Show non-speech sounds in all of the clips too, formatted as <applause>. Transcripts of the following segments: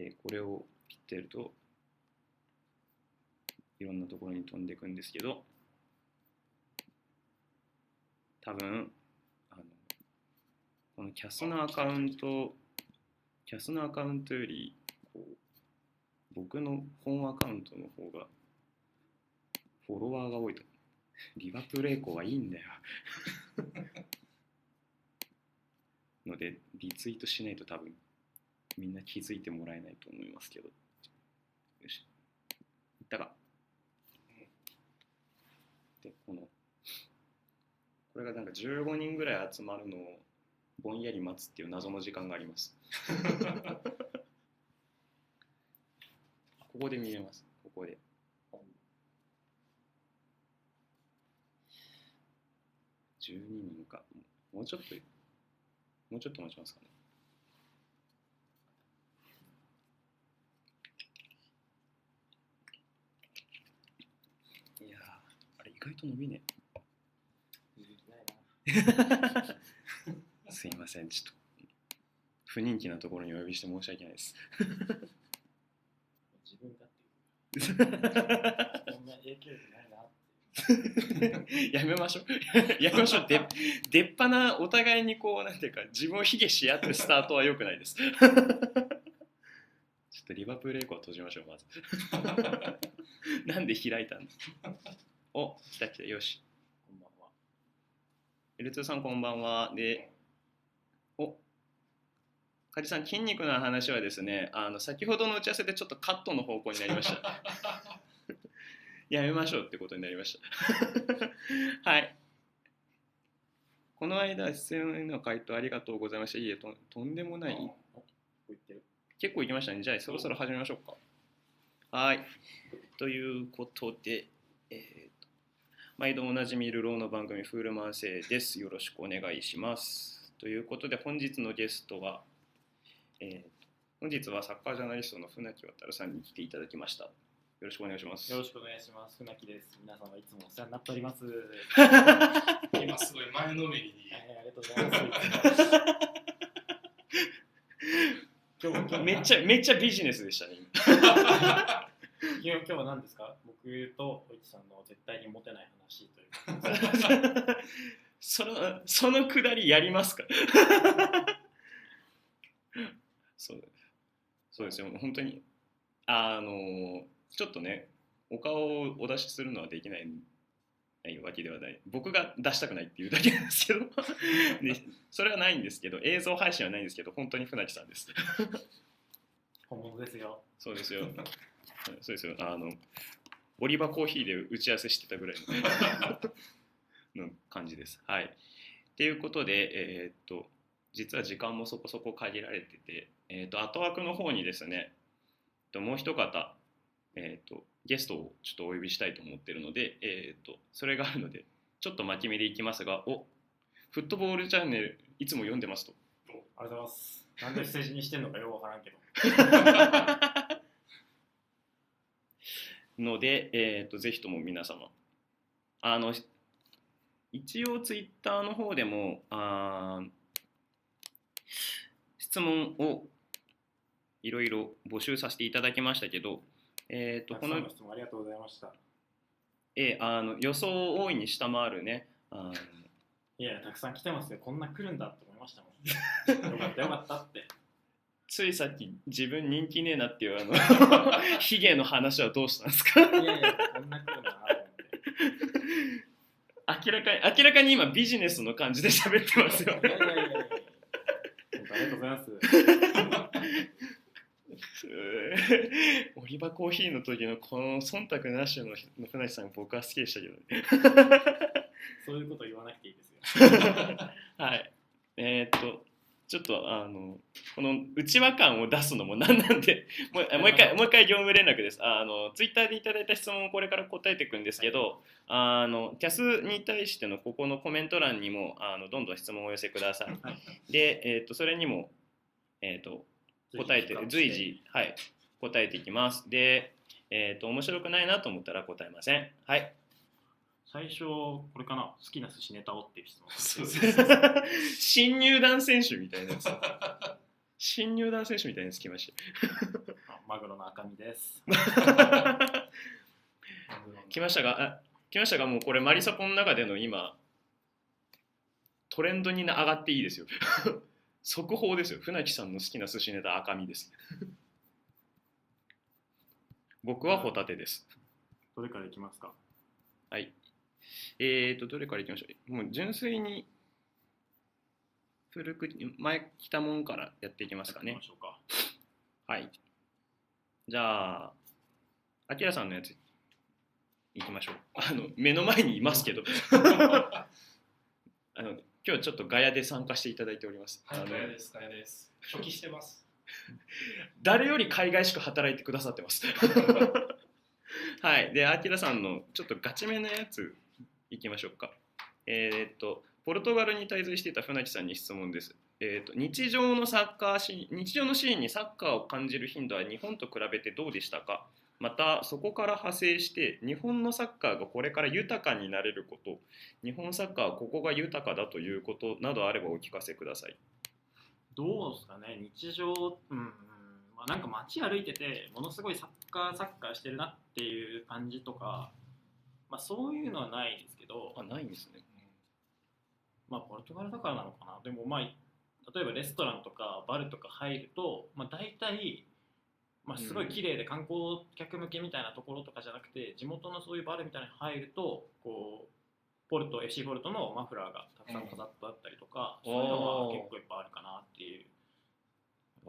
でこれを切ってるといろんなところに飛んでいくんですけど多分あのこのキャスのアカウントキャスのアカウントよりこう僕の本アカウントの方がフォロワーが多いと。リバプレイコはいいんだよ。<laughs> のでリツイートしないと多分みんな気づいてもらえないと思いますけど。よし。いったか。でこのこれがなんか15人ぐらい集まるのをぼんやり待つっていう謎の時間があります。<laughs> ここで見れます。ここで。12人か。もうちょっともうちょっと待ちますかねいやーあれ意外と伸びね <laughs> すいませんちょっと不人気なところにお呼びして申し訳ないです。自分だっていう。こんな影響力ないな。やめましょう。<laughs> やめましょう。で出っ歯なお互いにこうなんていうか自分を卑下し合ってスタートは良くないです。<laughs> ちょっとリバプールエコー閉じましょうまず。なんで開いたんですお来た来たよし。こんばんは。L2 さんこんばんは。でお梶さん筋肉の話はですねあの先ほどの打ち合わせでちょっとカットの方向になりました。やめましょうってことになりました。<laughs> はい。この間出演への回答ありがとうございました。いいえととんでもない。結構行きましたね。じゃあそろそろ始めましょうか。はい。ということでえーと毎度おなじみルローの番組フールマンセイですよろしくお願いしますということで本日のゲストは、えーと本日はサッカージャーナリストの船木渉さんに来ていただきましたよろしくお願いしますよろしくお願いします。船木です。皆様いつもお世話になっております。<laughs> 今すごい前のめりにはい、ありがとうございます。今日今日めっちゃめっちゃビジネスでしたね <laughs> 今日今日は何ですか？僕とおいちさんの絶対にモテない話というか。そのそのくだりやりますか？そうそうですよ。本当にあのちょっとねお顔をお出しするのはできないないわけではない。僕が出したくないっていうだけなんですけど。<laughs> でそれはないんですけど映像配信はないんですけど本当に船木さんです。本物ですよ。そうですよそうですよあのオリバコーヒーで打ち合わせしてたぐらいの <laughs> の感じです。はい。っていうことで、えーっと実は時間もそこそこ限られてて、えーっと後枠の方にですね、えっともう一方、えーっとゲストをちょっとお呼びしたいと思ってるので、えーっとそれがあるのでちょっと巻き目でいきますが、おフットボールチャンネルいつも読んでますと。ありがとうございます。なんで不正にしてんのかよくわからんけど。<laughs> ので、えー、とぜひとも皆様あの一応ツイッターの方でもあー質問をいろいろ募集させていただきましたけど、えー、とこの質問ありがとうございました。えーあの予想を大いに下回るねあのいや、たくさん来てますよ。こんな来るんだって思いましたもん。<laughs> よかったよかったって。ついさっき自分人気ねえなっていうあの <laughs> ヒゲの話はどうしたんですか？いやいや、こんな。明らかに明らかに今ビジネスの感じで喋ってますよいやいやいやいや。ありがとうございます。え <laughs> ーオリバコーヒーの時のこの忖度なしの船木さん僕は好きでしたけどねそういうこと言わなくていいですよ。<laughs> はいえーっとちょっとあのこの内輪感を出すのもなんなんで <laughs> もうもう一回もう一回業務連絡です。あのツイッターでいただいた質問をこれから答えていくんですけど、あのキャスに対してのここのコメント欄にもあのどんどん質問をお寄せください。はい。で、えーっとそれにも、えーっと答えて。随時、はい、答えていきます。で、えー、と面白くないなと思ったら答えません。はい最初、これかな好きな寿司ネタをっていう質問。そうです新入団選手みたいなやつ。新入団選手みたいなやつ来まし。たマグロの赤身です。<laughs> 来ましたがあ来ましたがもうこれマリサポの中での今トレンドに上がっていいですよ。<laughs> 速報ですよ。船木さんの好きな寿司ネタ赤身です。僕はホタテです。どれからいきますか？はいえーとどれからいきましょうもう純粋に古く前来たもんからやっていきますかねましょうか。はい。じゃあ、アキラさんのやつ、いきましょう。あの、目の前にいますけど。<laughs> あの、今日ちょっとガヤで参加していただいております。はい、ガヤです、ガヤです。初期してます。<laughs> 誰より海外しく働いてくださってます。<laughs> はい。で、アキラさんのちょっとガチめなやつ、いきましょうか。えーっと、ポルトガルに滞在していた船木さんに質問です。えーっと、日常のサッカーシーン、日常のシーンにサッカーを感じる頻度は日本と比べてどうでしたか？また、そこから派生して、日本のサッカーがこれから豊かになれること、日本サッカーはここが豊かだということなどあればお聞かせください。どうですかね、日常、うん、うんまあ、なんか街歩いてて、ものすごいサッカー、サッカーしてるなっていう感じとか、まあ、そういうのはないですけど、あ、ないんですね。まあ、ポルトガルだからなのかな、でも、まあ、例えばレストランとかバルとか入ると、まあ、大体、まあ、すごい綺麗で観光客向けみたいなところとかじゃなくて、地元のそういうバルみたいに入ると、こう、ポルト、FC ポルトのマフラーがたくさん飾ってあったりとか、うんそういうのは結構いっぱいあるかなっていう。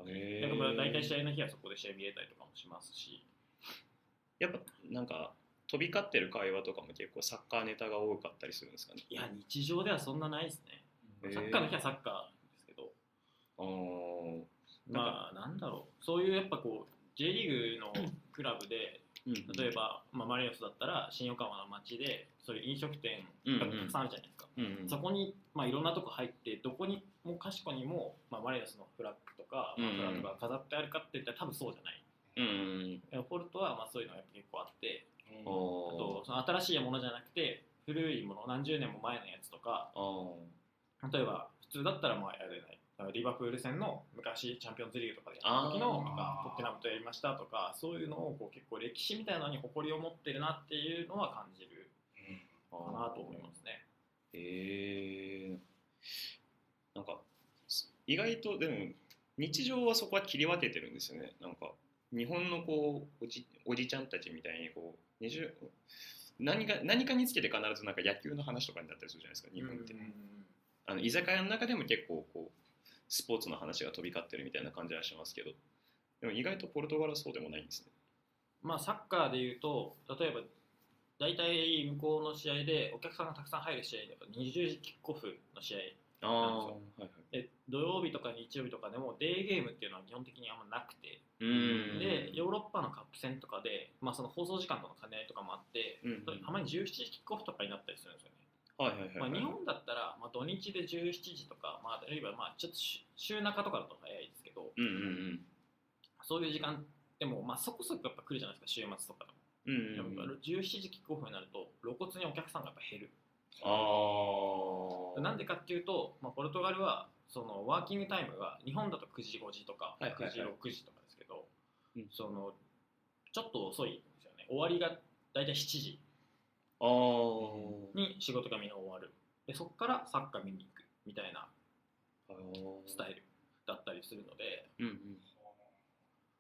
へだから大体試ー合の日はそこで試合見れたりとかもしますし、やっぱなんか飛び交ってる会話とかも結構サッカーネタが多かったりするんですかね。いや、日常ではそんなないですね。サッカーの日はサッカーですけど、あー。まあ、なんだろう、そういうやっぱこう、J リーグのクラブで、例えば、まあ、マリノスだったら新横浜の街でそういう飲食店がたくさんあるじゃないですか、うんうん。そこに、まあ、いろんなとこ入ってどこにもかしこにも、まあ、マリノスのフラッグとかうんマフラーとか飾ってあるかって言ったら多分そうじゃない。うんうんポルトはまあそういうのが結構あって。うんあおとその新しいものじゃなくて古いもの何十年も前のやつとかあ例えば普通だったらまあやれないリバプール戦の昔チャンピオンズリーグとかでやった時のとかトッテナムとやりましたとかそういうのをこう結構歴史みたいなのに誇りを持ってるなっていうのは感じるあかなと思いますね。へえなんか意外とでも日常はそこは切り分けてるんですよね。なんか日本のこうおじおじちゃんたちみたいにこう20何か何かにつけて必ずなんか野球の話とかになったりするじゃないですか日本って、あの居酒屋の中でも結構こうスポーツの話が飛び交ってるみたいな感じはしますけどでも意外とポルトガルはそうでもないんですね。まあサッカーでいうと例えば大体向こうの試合でお客さんがたくさん入る試合では20時キックオフの試合ああはいはい。で土曜日とか日曜日とかでもデーゲームっていうのは基本的にあんまなくて。でヨーロッパのカップ戦とかで、まあ、その放送時間との兼ね合いとかもあって、うんたまに17時キックオフとかになったりするんですよね。はいはいはいはい。まあ、日本だったら、まあ、土日で17時とか、まあ、あるいはまあちょっと週週中とかだと早いですけどうんうんそういう時間でも、まあ、そこそこやっぱ来るじゃないですか週末とかでも。うんうんうん。やっぱ17時キックオフになると露骨にお客さんがやっぱ減る。ああなんでかっていうと、まあ、ポルトガルはそのワーキングタイムが日本だと9時5時とかはいはいはい。9時6時とかですけど、うん。そのちょっと遅いんですよね。終わりが大体7時に仕事がみんな終わる。でそこからサッカー見に行くみたいなスタイルだったりするので。うんうん。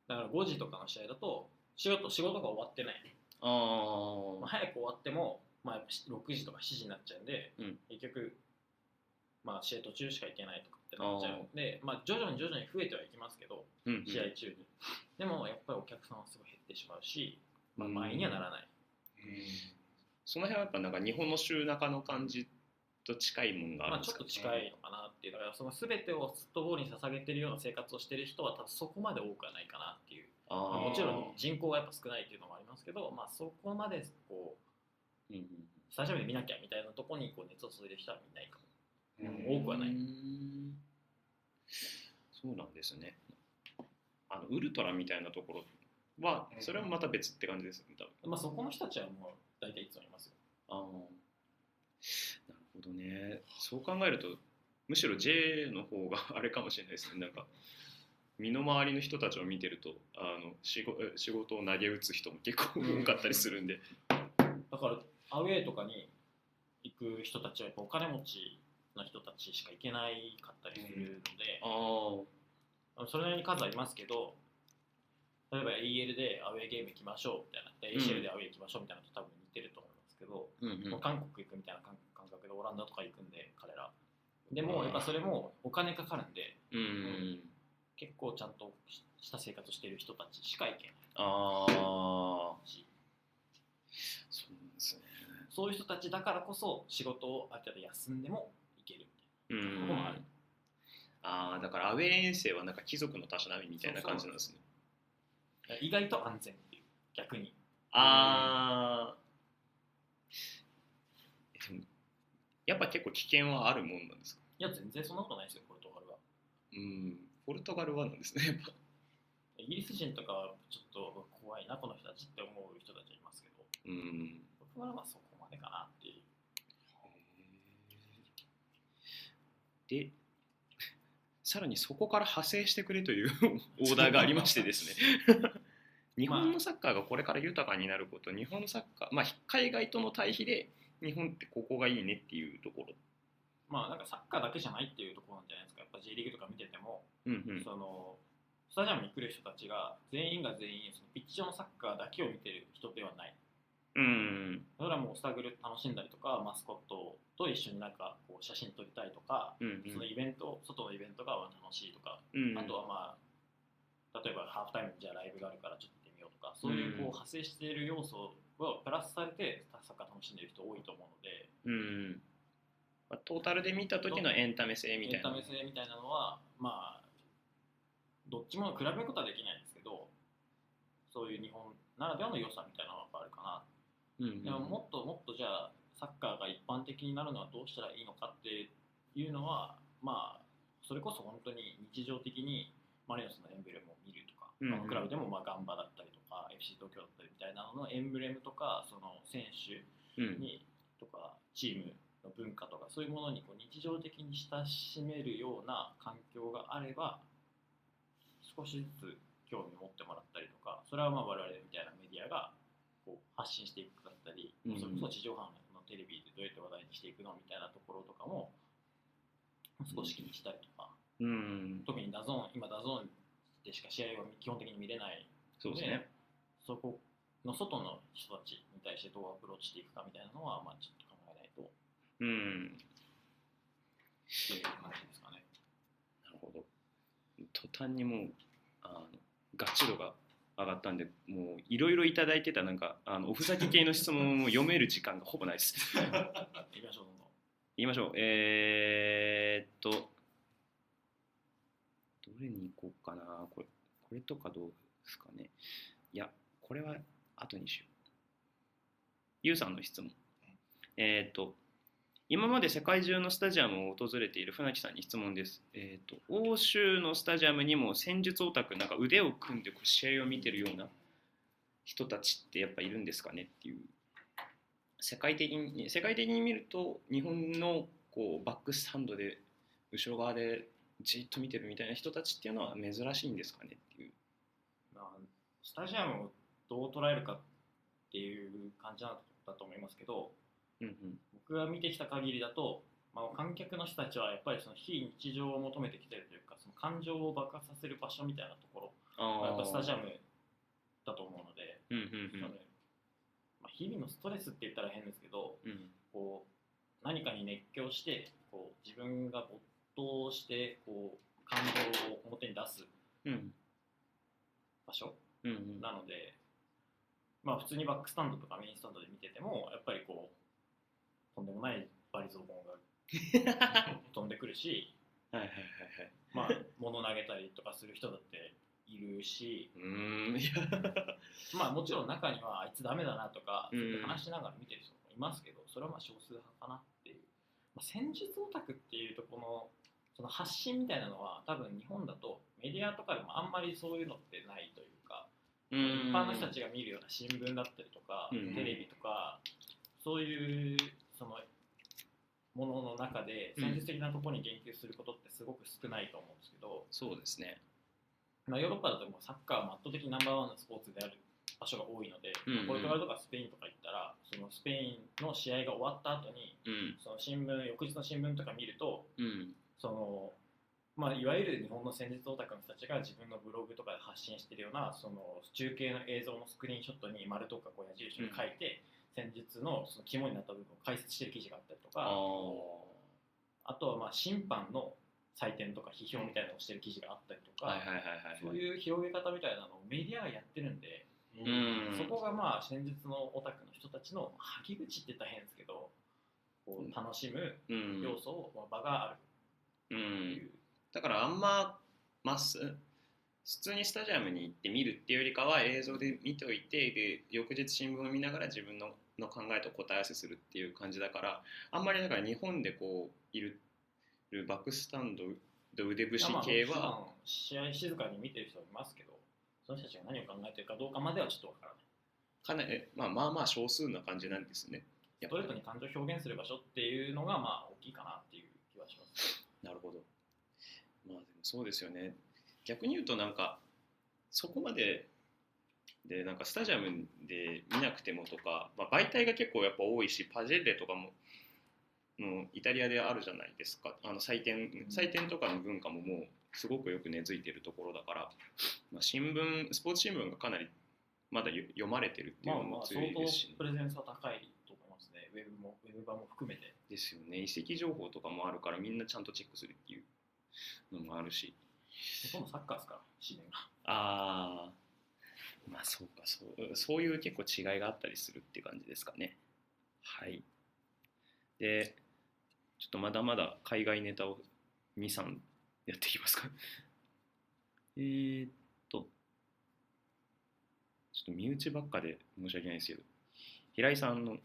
だから5時とかの試合だと仕事仕事が終わってない、あー。まあ、早く終わっても、まあ、やっぱ6時とか7時になっちゃうんで、うん。結局、まあ、試合途中しか行けないとかってなっちゃうんでまあ、徐々に徐々に増えてはいきますけどうんうん。試合中に、でもやっぱりお客さんはすごい減ってしまうし、まあ、前にはならない、その辺はやっぱなんか日本の週中の感じと近いもんがあまあ、るんですかちょっと近いのかなっていう。だからその全てをフットボールに捧げてるような生活をしてる人は多分そこまで多くはないかなっていう、まああー。もちろん人口がやっぱ少ないっていうのもありますけど、まあ、そこまでこううんうんスタジアムで見なきゃみたいなところにこう熱を注いでる人はいないかも。うん。多くはない。そうなんですね。あのウルトラみたいなところはそれはまた別って感じですね多分。まあ、そこの人たちはもう大体いつもいますよ。ああ。なるほどね。そう考えるとむしろ J の方が <laughs> あれかもしれないですね。なんか身の回りの人たちを見てるとあの仕事仕事を投げ打つ人も結構多かったりするんで、だからアウェーとかに行く人たちはやっぱお金持ちの人たちしか行けないかったりするので、あそれなりに数ありますけど例えば EL でアウェーゲーム行きましょうみたいなでうん ACL でアウェー行きましょうみたいなのと多分似てると思いますけど、うんうん。韓国行くみたいな感感覚でオランダとか行くんで彼ら。でもやっぱそれもお金かかるんでうん。うん結構ちゃんとした生活している人たちしか行けない。ああし。そうそういう人たちだからこそ仕事をある程度休んでも行けるみたいなうんところもある。ああだからアウェー遠征はなんか貴族のたしなみみたいな感じなんですね。意外と安全っていう逆にああやっぱ結構危険はあるもんなんですか？いや全然そんなことないですよポルトガルは。うんポルトガルはなんですねやっぱ。イギリス人とかはちょっと怖いなこの人たちって思う人たちはいますけど。うん。ポルトガルはそこまでかなっていう。でさらにそこから派生してくれという <laughs> オーダーがありましてですね。<laughs> 日本のサッカーがこれから豊かになること日本のサッカー、まあ、海外との対比で日本ってここがいいねっていうところ、まあなんかサッカーだけじゃないっていうところなんじゃないですか。やっぱ J リーグとか見てても、うんうん。そのスタジアムに来る人たちが全員が全員そのピッチ上のサッカーだけを見てる人ではないうん。それはもうスタグル楽しんだりとかマスコットと一緒になんかこう写真撮りたいとか、うんそのイベント外のイベントが楽しいとか、うんあとはまあ例えばハーフタイムにじゃあライブがあるからちょっと行ってみようとかそういうこううん派生している要素をプラスされてサッカー楽しんでる人多いと思うのでうんまあ、トータルで見た時のエンタメ性みたいな。エンタメ性みたいなのはまあどっちも比べることはできないんですけどそういう日本ならではの良さみたいなのうんうん。でももっともっとじゃあサッカーが一般的になるのはどうしたらいいのかっていうのはまあそれこそ本当に日常的にマリノスのエンブレムを見るとか、うんうん。まあクラブでもまあガンバだったりとか FC 東京だったりみたいなののエンブレムとかその選手うん。にとかチームの文化とかそういうものにこう日常的に親しめるような環境があれば少しずつ興味を持ってもらったりとかそれはまあ我々みたいなメディアが発信していくだったり、うんそれこそ地上波のテレビでどうやって話題にしていくのみたいなところとかも少し気にしたりとか、うん特に DAZN今 DAZNでしか試合を基本的に見れないそうですね。そこの外の人たちに対してどうアプローチしていくかみたいなのは、まあ、ちょっと考えないと。うん。っていう感じですかね。なるほど。途端にもうあのガチ度が上がったんでもういろいろいただいてたなんかあのおふざけ系の質問も読める時間がほぼないです。<laughs> 行きましょう、どんどん。言いましょう。えー、っとどれに行こうかな。これこれとかどうですかね。いやこれは後にしよう。ゆうさんの質問。えー、っと今まで世界中のスタジアムを訪れている船木さんに質問です。えっ、と欧州のスタジアムにも戦術オタクなんか腕を組んでこう試合を見てるような人たちってやっぱいるんですかねっていう。世界的に世界的に見ると日本のこうバックスタンドで後ろ側でじっと見てるみたいな人たちっていうのは珍しいんですかねっていう。まあ、スタジアムをどう捉えるかっていう感じなんだと思いますけど、うんうん。僕が見てきた限りだと、まあ、観客の人たちはやっぱりその非日常を求めてきてるというか、その感情を爆発させる場所みたいなところあがやっぱスタジアム。ムだと思うので、うんうんまあ、日々のストレスって言ったら変ですけど、うんうん。こう何かに熱狂してこう自分が没頭してこう感情を表に出すうん。場所うんうん。なので、まあ、普通にバックスタンドとかメインスタンドで見ててもやっぱりこうとんでもないバリ雑言が <laughs> 飛んでくるし、はいはいはいはい。まあ、物投げたりとかする人だっているし、うーん。いや。まあ、もちろん中にはあいつダメだなとか、話しながら見てる人もいますけどそれはまあ少数派かなっていう、まあ、戦術オタクっていうとこのその発信みたいなのは多分日本だとメディアとかでもあんまりそういうのってないというか。一一般の人たちが見るような新聞だったりとか、うん。テレビとかそういうそのものの中でうん。戦術的なところに言及することってすごく少ないと思うんですけど、そうですね。まあ、ヨーロッパだともうサッカーも圧倒的にナンバーワンのスポーツである場所が多いので、うんうん。ポルトガルとかスペインとか行ったらそのスペインの試合が終わった後にうん。その新聞翌日の新聞とか見るとうん。その、まあ、いわゆる日本の戦術オタクの人たちが自分のブログとかで発信しているようなその中継の映像のスクリーンショットに丸とかこう矢印を書いて、戦術のその肝になった部分を解説している記事があったりとあかああとはまあ審判の採点とか批評みたいなのをしている記事があったりとか、そういう広げ方みたいなのをメディアがやってるんで、うん。そこがまあ戦術のオタクの人たちの吐き口って言ったら変ですけどこう楽しむうん。要素を、まあ場があるう。ん。だからあんままっす普通にスタジアムに行って見るっていうよりかは映像で見ておいてで翌日新聞を見ながら自分のの考えと答え合わせするっていう感じだからあんまりだから日本でこういるバックスタンドで腕節系まあはもちろん試合静かに見てる人もいますけどその人たちが何を考えてるかどうかまではちょっとわからないかなり、えまあ、まあまあ少数な感じなんですね。やストっぱりレートに感情を表現する場所っていうのがまあ大きいかなっていう気はしますなるほど。まあでもそうですよね。逆に言うとなんかそこまででなんかスタジアムで見なくてもとか、まあ、媒体が結構やっぱ多いしパジェッレとかももうイタリアであるじゃないですか。あの採点採点とかの文化ももうすごくよく根付いてるところだから、まあ、新聞スポーツ新聞がかなりまだよ読まれてるっていうまあまあのも強相当いですしね、プレゼンスは高いと思いますね。ウェブもウェブ版も含めて。ですよね。移籍情報とかもあるからみんなちゃんとチェックするっていうのもあるし。ほとんどサッカーですから資源が。ああまあそうかそうそういう結構違いがあったりするっていう感じですかね。はい。でちょっとまだまだ海外ネタを23やっていきますか。<laughs> えーっとちょっと身内ばっかで申し訳ないですけど平井さんの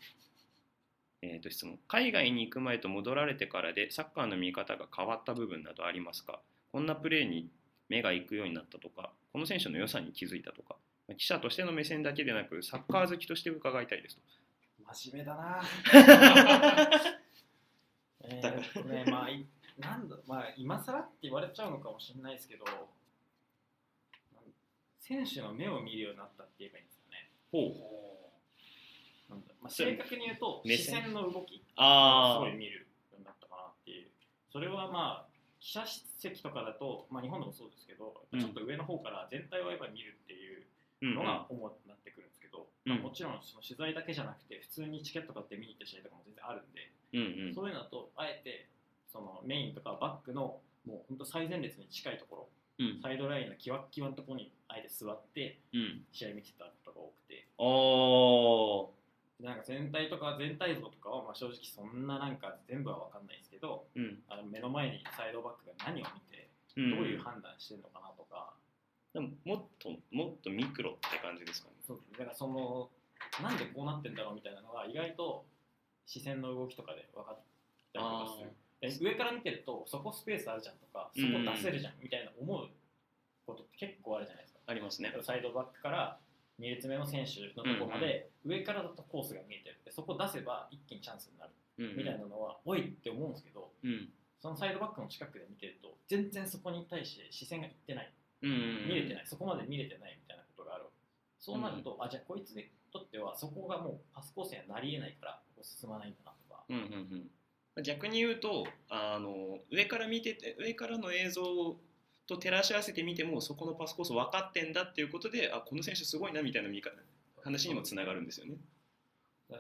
えー、と質問。海外に行く前と戻られてからでサッカーの見方が変わった部分などありますか？こんなプレーに目が行くようになったとかこの選手の良さに気づいたとか。記者としての目線だけでなくサッカー好きとして伺いたいですと。真面目だな。<laughs> えねまあいなんだまあ今更って言われちゃうのかもしれないですけど選手の目を見るようになったって言えばいいんですかね。ほう。なんだ、まあ、正確に言うと視目線。線の動き。あすごい見るようになったかなっていう。それはまあ記者席とかだと、まあ、日本でもそうですけど、うん。ちょっと上の方から全体をやっぱり見るっていううんのが主になってくるんですけど、うん。まあ、もちろんその取材だけじゃなくて普通にチケット買って見に行った試合とかも全然あるんで、うんうん。そういうのだとあえてそのメインとかバックのもう本当最前列に近いところうん。サイドラインのキワッキワのところにあえて座ってうん。試合見てたことが多くて。おでなんか全体とか全体像とかはまあ正直そんななんか全部は分かんないですけどーうん。あの目の前にサイドバックが何を見てうどうんいう判断してるのかなとか、でももっともっとミクロって感じですかね。そうだからそのなんでこうなってんだろうみたいなのが意外と視線の動きとかで分かったりとかする。で上から見てるとそこスペースあるじゃんとかそこ出せるじゃんみたいな思うことって結構あるじゃないですか。ありますね。サイドバックから2列目の選手のところまで上からだとコースが見えてる。でそこ出せば一気にチャンスになる。うんみたいなのは、おいって思うんですけどうん。そのサイドバックの近くで見てると全然そこに対して視線がいってないうんうん見れてない。そこまで見れてないみたいなことがあるそうなると、あじゃあこいつにとってはそこがもうパスコースにはなりえないから進まないんだなとか。うんうんうん、逆に言うとあの上から見てて上からの映像と照らし合わせてみてもそこのパスコース分かってんだっていうことであこの選手すごいなみたいな見方話にもつながるんですよね。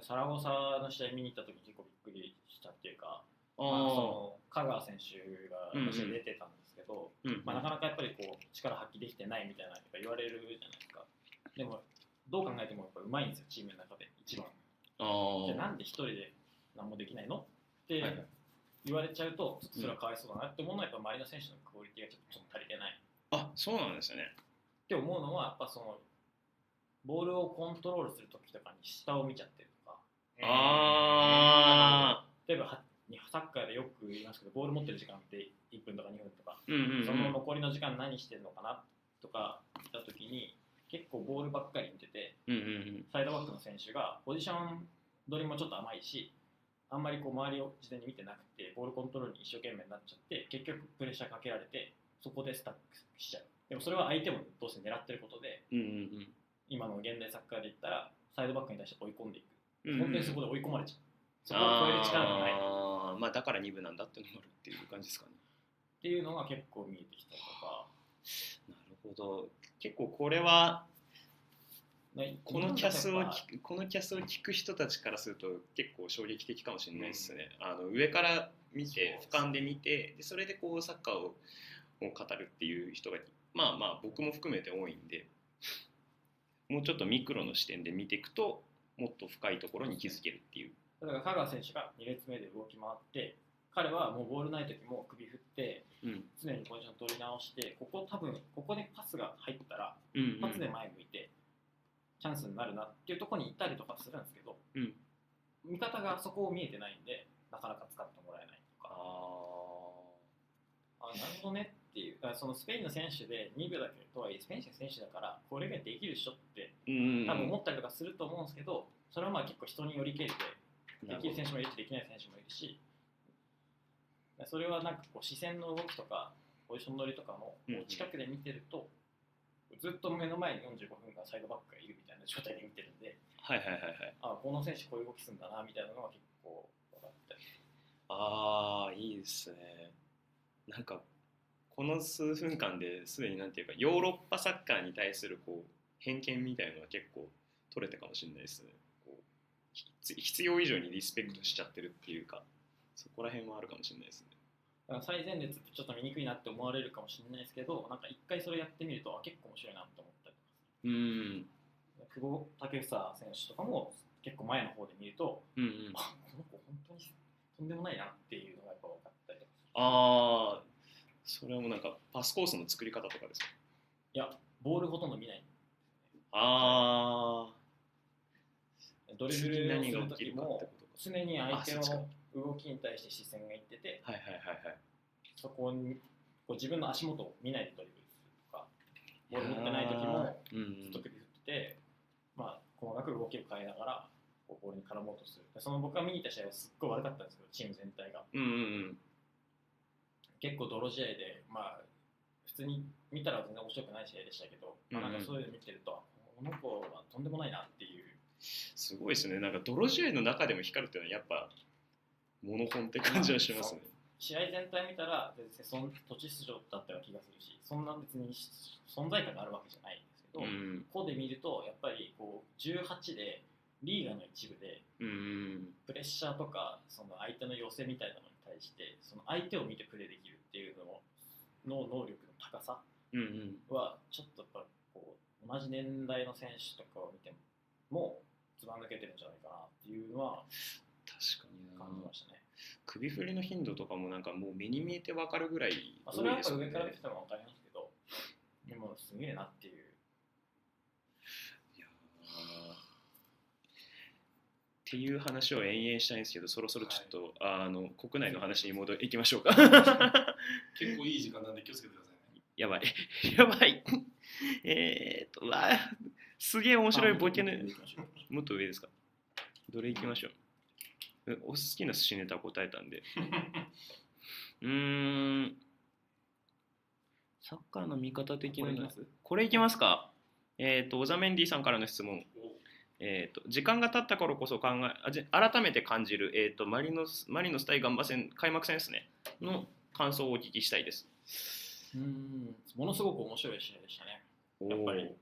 サラゴサの試合見に行った時に結構びっくりしたっていうかあまあ、その香川選手が試合出てたんですけど、うんまあ、なかなかやっぱりこう力発揮できてないみたいな言われるじゃないですか。でもどう考えてもやっぱうまいんですよチームの中で一番。あじゃあなんで一人で何もできないの？って言われちゃうとちょっとそれはかわいそうだなって思うのはやっぱ周りの選手のクオリティがちょっと足りてないあそうなんですよね。って思うのはやっぱそのボールをコントロールする時とかに下を見ちゃってるとか。あ例えばはサッカーでよく言いますけどボール持ってる時間って1分とか2分とかーうんうんうん。その残りの時間何してるのかなとか見た時に結構ボールばっかり見ててうんうんサイドバックの選手がポジション取りもちょっと甘いしあんまりこう周りを事前に見てなくてボールコントロールに一生懸命になっちゃって結局プレッシャーかけられてそこでスタックしちゃう。でもそれは相手もどうして狙ってることでうんうん今の現代サッカーで言ったらサイドバックに対して追い込んでいく、うん。本当にそこで追い込まれちゃうそこを超える力がない。っあーまあだから2部なんだっていうのもあるっていう感じですかね。ていうのが結構見えてきたりとか。なるほど。結構これはねこのキャスを聞くこのキャスを聞く人たちからすると結構衝撃的かもしれないですね、あの上から見て俯瞰で見てでそれでこうサッカーをを語るっていう人がまあまあ僕も含めて多いんでもうちょっとミクロの視点で見ていくともっと深いところに気づけるっていう。ぱだから香川選手が2列目で動き回って彼はもうボールない時も首振ってうん。常にポジション取り直してここ多分ここでパスが入ったらうん一発で前向いてチャンスになるなっていうところに行ったりとかするんですけど、うん。味方がそこを見えてないんでなかなか使ってもらえないとか。ああなるほどねっていう。そのスペインの選手で2部だけとはいえスペインの選手だからこれができる人って多分思ったりとかすると思うんですけどそれはまあ結構人によりけりでできる選手もいるしできない選手もいるしそれはなんかこう視線の動きとかポジション取りとかも近くで見てると、ずっと目の前に45分間サイドバックがいるみたいな状態で見てるんではいはいはいはい。あこの選手こういう動きするんだなみたいなのが結構分かったり。ああいいですね。なんかこの数分間ですでになんていうかヨーロッパサッカーに対するこう偏見みたいのが結構取れたかもしれないですね必必要以上にリスペクトしちゃってるっていうかそこら辺はあるかもしれないですね。だから最前列ってちょっと見にくいなって思われるかもしれないですけどなんか一回それやってみるとあ結構面白いなって思ったりとかうん。久保建英選手とかも結構前の方で見るとうんうん。あこの子本当にとんでもないなっていうのがやっぱ分かったりとかああそれはもうなんかパスコースの作り方とかですか？いやボールほとんど見ない。ああドリブルをする時も常に相手の動きに対して視線がいっててはいはいはいはい。そこにこう自分の足元を見ないでドリブルするとかボール持ってない時もうんずっと首振ってて、まあ、細かく動きを変えながらこうボールに絡もうとする。でその僕が見に行った試合はすっごい悪かったんですけどチーム全体が。うんうんうん。結構泥試合でまあ普通に見たら全然面白くない試合でしたけど、まあ、なんかそういうの見てると、この子はとんでもないなっていうすごいですね。なんか泥試合の中でも光るっていうのはやっぱモノホンって感じはしますね。試合全体見たら全然そん土地出場だったような気がするしそんな別に存在感があるわけじゃないんですけど、うん。ここで見るとやっぱりこう18でリーガの一部でうんうん。プレッシャーとかその相手の寄せみたいなのに対してその相手を見てプレーできるっていうのの能力の高さはちょっとやっぱこう同じ年代の選手とかを見てもずば抜けてるんじゃないかなっていうのは確かにな。感じましたね。首振りの頻度とかもなんかもう目に見えて分かるぐらいまあ、それはやっぱ上から見てても分かりますけど、でもすげえなっていう。いやー。っていう話を延々したいんですけどそろそろちょっと、あの国内の話に戻りいきましょうか。<laughs> 結構いい時間なんで気をつけてくださいね。やばい。<laughs> やばい。えーっとうわー。すげえ面白いボケねあもっと上ですか？どれ行きましょう？えお好きな寿司ネタ答えたんで。<laughs> うーん。サッカーの見方的なこれいきます。これいきますか？えっ、とオザメンディさんからの質問。えー、と時間が経ったからこそ考え改めて感じる、えー、とマリノスマリノス対ガンバ戦開幕戦ですね。の感想をお聞きしたいです。うん。ものすごく面白い試合でしたね。やっぱり。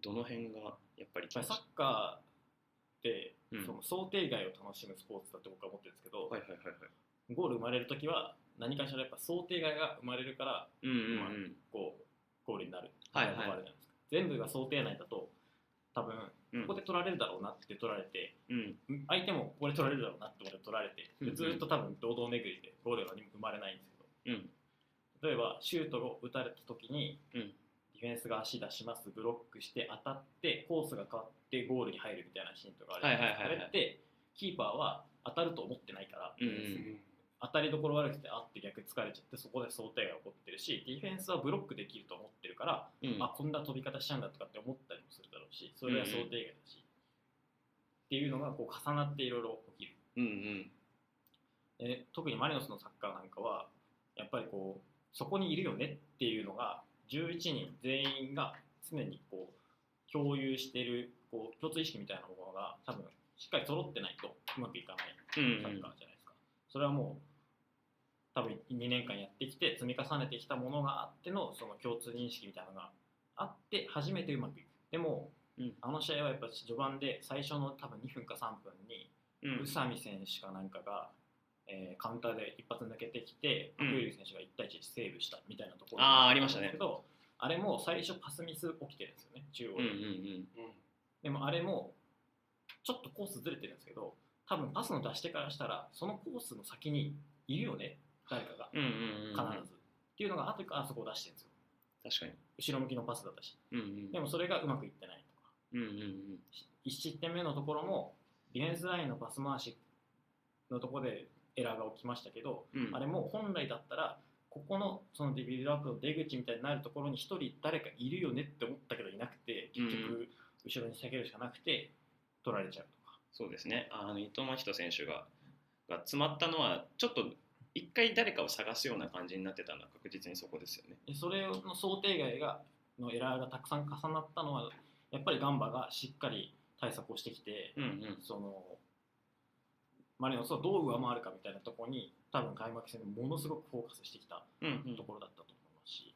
どの辺がやっぱりサッカーって、うん。その想定外を楽しむスポーツだって僕は思ってるんですけど、はいはいはいはい。ゴール生まれるときは何かしらやっぱ想定外が生まれるからうんうんうん。こうゴールになるはいはいみたなとこあるじゃないですか。全部が想定内だと多分うん。ここで取られるだろうなって取られて、うん。相手もここで取られるだろうなって思って取られてうんうん。でずっと多分堂々巡りでゴールが生まれないんですけど。うん。例えばシュートを打たれた時に、うん。ディフェンスが足出しますブロックして当たってコースが変わってゴールに入るみたいなシーンとかあるじゃないですか。はいはいはいはい。あれってキーパーは当たると思ってないから、うんううん。ん当たりどころ悪くてあって逆疲れちゃってそこで想定が起こってるしディフェンスはブロックできると思ってるから、うん。あこんな飛び方しちゃうんだとかって思ったりもするだろうしそれは想定外だし、っていうのがこう重なっていろいろ起きる。うんうんで特にマリノスのサッカーなんかはやっぱりこうそこにいるよねっっていうのが11人全員が常にこう共有してるこう共通意識みたいなものが多分しっかり揃ってないとうまくいかない。うん。サッカーじゃないですか、それはもう多分2年間やってきて積み重ねてきたものがあってのその共通認識みたいなのがあって初めてうまくいく。でも、うん。あの試合はやっぱ序盤で最初の多分2分か3分にうん。宇佐美選手かなんかが、えーカウンターで一発抜けてきてうん。クイル選手が1対1でセーブしたみたいなところあーありましたね。けどあれも最初パスミス起きてるんですよね中央で、うんうんうん。でもあれもちょっとコースずれてるんですけど多分パスの出してからしたらそのコースの先にいるよね誰かが。必ず、っていうのが後からあそこを出してるんですよ。確かに。後ろ向きのパスだったし。うんうんでもそれがうまくいってないとか。うんうんうん。1失点目のところもディフェンスラインのパス回しのところでエラーが起きましたけど、うん。あれも本来だったらここのそのビルドアップの出口みたいになるところに1人誰かいるよねって思ったけどいなくて結局後ろに下げるしかなくて取られちゃうとか。そうですね。あの伊藤真人選手がが詰まったのはちょっと一回誰かを探すような感じになってたのは確実にそこですよね。でそれの想定外がのエラーがたくさん重なったのはやっぱりガンバがしっかり対策をしてきて、うんうん。そのマリノスをどう上回るかみたいなところに多分開幕戦でものすごくフォーカスしてきたうん。うんところだったと思いますし、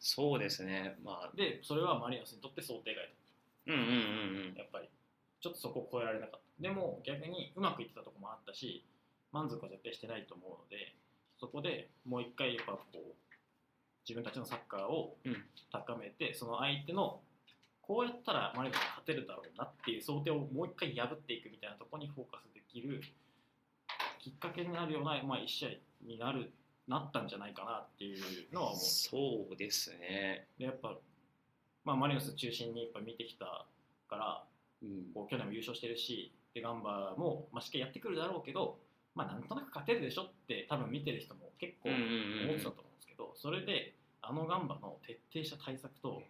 そうですね。まあ。でそれはマリノスにとって想定外だっうんうんうん。たやっぱり。ちょっとそこを超えられなかった。でも逆にうまくいってたところもあったし満足は絶対してないと思うのでそこでもう一回やっぱこう自分たちのサッカーをうん。高めて、その相手のこうやったらマリノス勝てるだろうなっていう想定をもう一回破っていくみたいなところにフォーカスできるきっかけになるような、まあ、1試合になるなったんじゃないかなっていうのは思う。そうですね。でやっぱ、まあ、マリノス中心にやっぱ見てきたからうん。こう去年も優勝してるしでガンバも、まあ、しっかりやってくるだろうけど、まあ、なんとなく勝てるでしょって多分見てる人も結構思ってたと思うんですけどそれであのガンバの徹底した対策と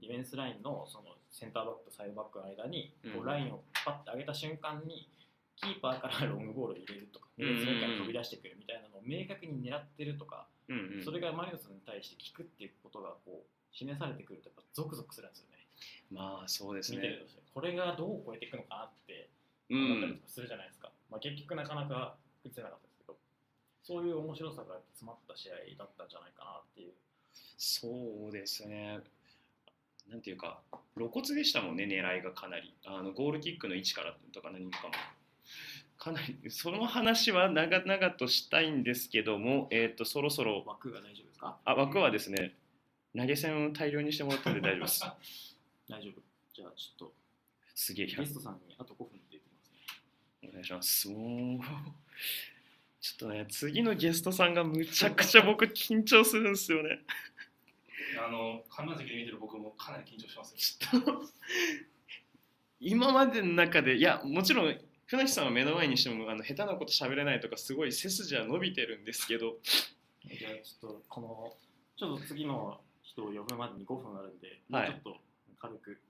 ディフェンスラインのそのセンターバックとサイドバックの間にこうん。うラインをパッて上げた瞬間にキーパーからロングボールを入れるとかうん2列目から飛び出してくるみたいなのを明確に狙ってるとかうんうん。それがマリノスに対して効くっていうことがこう示されてくるとやっぱゾクゾクするんですよね。まあそうですね。見てるとして。これがどう超えていくのかなってう思ったりんとかするじゃないですか、まあ、結局なかなか打てなかったですけど。そういう面白さが詰まった試合だったんじゃないかなっていう。そうですね。なんていうか露骨でしたもんね狙いがかなり。あのゴールキックの位置からとか何かもかなりその話は長々としたいんですけども、えー、とそろそろ枠が大丈夫ですか？あ枠はですね投げ銭を大量にしてもらったんで大丈夫です。<laughs> 大丈夫。じゃあちょっとすげえ100ゲストさんにあと5分って言ってますね。お願いします。もうちょっとね次のゲストさんがむちゃくちゃ僕緊張するんですよね。あの観覧席で見てる僕もかなり緊張してますよ。ちょっと今までの中でいやもちろん船木さんは目の前にしてもあの下手なこと喋れないとかすごい背筋は伸びてるんですけど。じゃあちょっとこのちょっと次の人を呼ぶまでに5分あるんで、はい。ちょっと軽く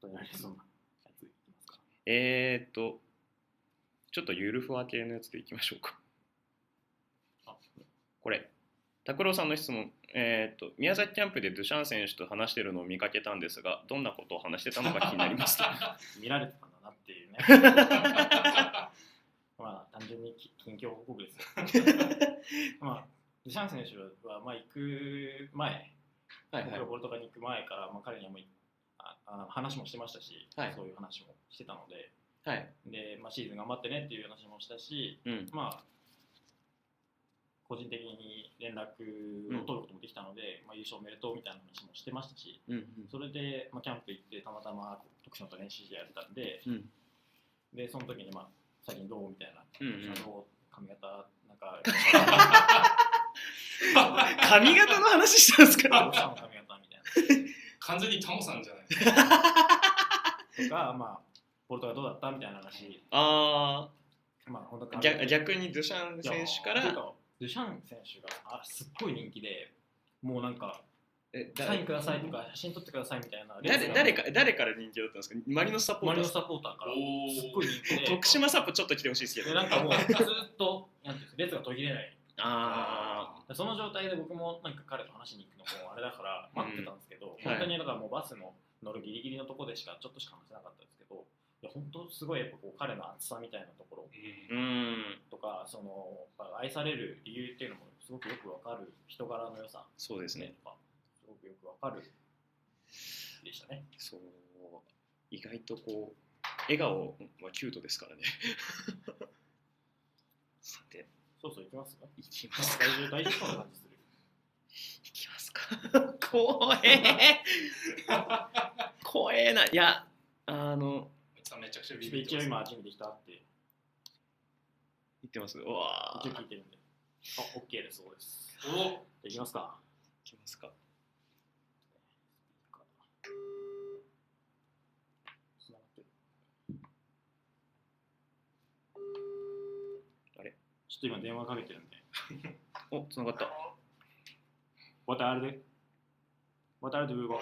とやれそうなやついきますか。えー、っとちょっとゆるふわ系のやつでいきましょうか。あ。これ拓郎さんの質問、えー、っと宮崎キャンプでドゥシャン選手と話してるのを見かけたんですがどんなことを話してたのか気になります。と <laughs> 見られてたんだな？っていうね。<laughs> まあ単純にき近況報告です。よ <laughs> まあデュシャン選手はまあ行く前はいはい。ポルトガルに行く前から、まあ、彼にはもああ話もしてましたし、はい。そういう話もしてたので。はい。で、まあ、シーズン頑張ってねっていう話もしたし、うん。まあ、個人的に連絡を取ることもできたので、まあ、優勝おめでとうみたいな話もしてましたしうんそれで、まあ、キャンプ行ってたまたま徳島と練習試合やってたんでうんでその時に、まあ、最近どうみたいな、うんうん。どう髪型なんか <laughs> 髪型の話したんですどかうしたの髪型みたいな。完全にタモさんじゃない。ですかとか、まあ、ポルトガルどうだったみたいな話、あまあ、本当ー逆逆にドゥシャン選手から？いやてかドゥシャン選手があすっごい人気で、もうなんか、えサインくださいとか、写真撮ってくださいみたいな、誰誰か誰から人気だったんですか？マリノスサポーターマリノスサポーターから、すっごい人気で、徳島サポちょっと来てほしいですけでどなんかもうずっと、なんていうんですか列が途切れない。あでその状態で僕もなんか彼と話しに行くのもあれだから待ってたんですけど、ん本当にだからもうバスの乗るギリギリのとこでしかちょっとしか話せなかったんですけどいや本当すごいやっぱこう彼の熱さみたいなところ。ううん。んとかその愛される理由っていうのもすごくよくわかる人柄の良さ。そうですね。とかすごくよくわかるでしたね。そう意外とこう笑顔はキュートですからね。<laughs> さて。そうそう行きますいきますか。大丈夫大丈夫感じする。いきますか。<laughs> 怖え。<laughs> 怖えな。いやあのめちゃくちゃビビってます。今準備できたって。言ってます。うわー。い一応聞いてるんで。あ、OK ですそうです。おじゃあ行きますか。きますかつながってるあれちょっと今電話かけてるんで。<laughs> おつながった Boa tarde. Boa tarde, Hugo.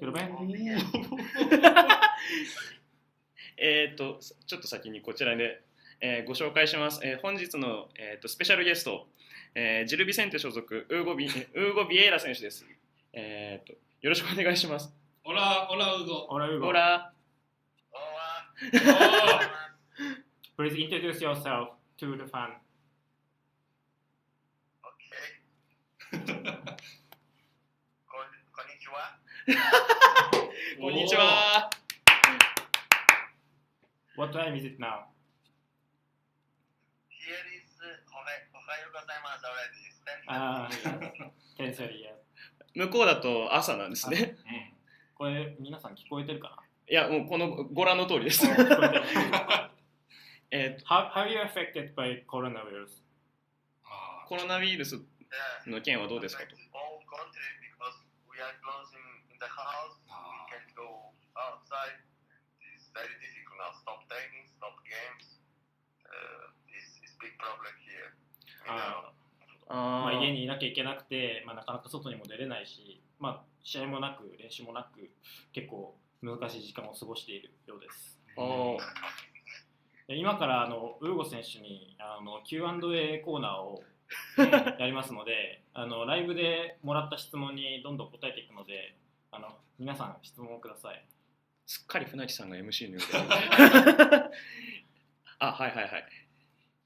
Tudo bem? えーっとちょっと先にこちらで、えーご紹介します、えー本日の、えーっとスペシャルゲスト、えージルビセンテ所属ウーゴビウーゴビエイラ選手です、えーっとよろしくお願いしますオラオラウゴ Hola, Hugo. ほら Please introduce yourself to the fan. こんこんにちは。こんにちは What time is it now? Here is おはようございます。ああ、天才リア。向こうだと朝なんですねこれ皆さん聞こえてるかいやもうこのご覧の通りですえっ、と、How are you スコロナウイルスの件はどうですかと。家にいなきゃいけなくて、まあ、なかなか外にも出れないし、まあ、試合もなく、練習もなく、結構難しい時間を過ごしているようです。Oh. 今からあのウーゴ選手にあの Q&A コーナーを <laughs> やりますのであのライブでもらった質問にどんどん答えていくのであの皆さん質問をくださいすっかり船木さんが MC のようで <laughs> あはいはいはい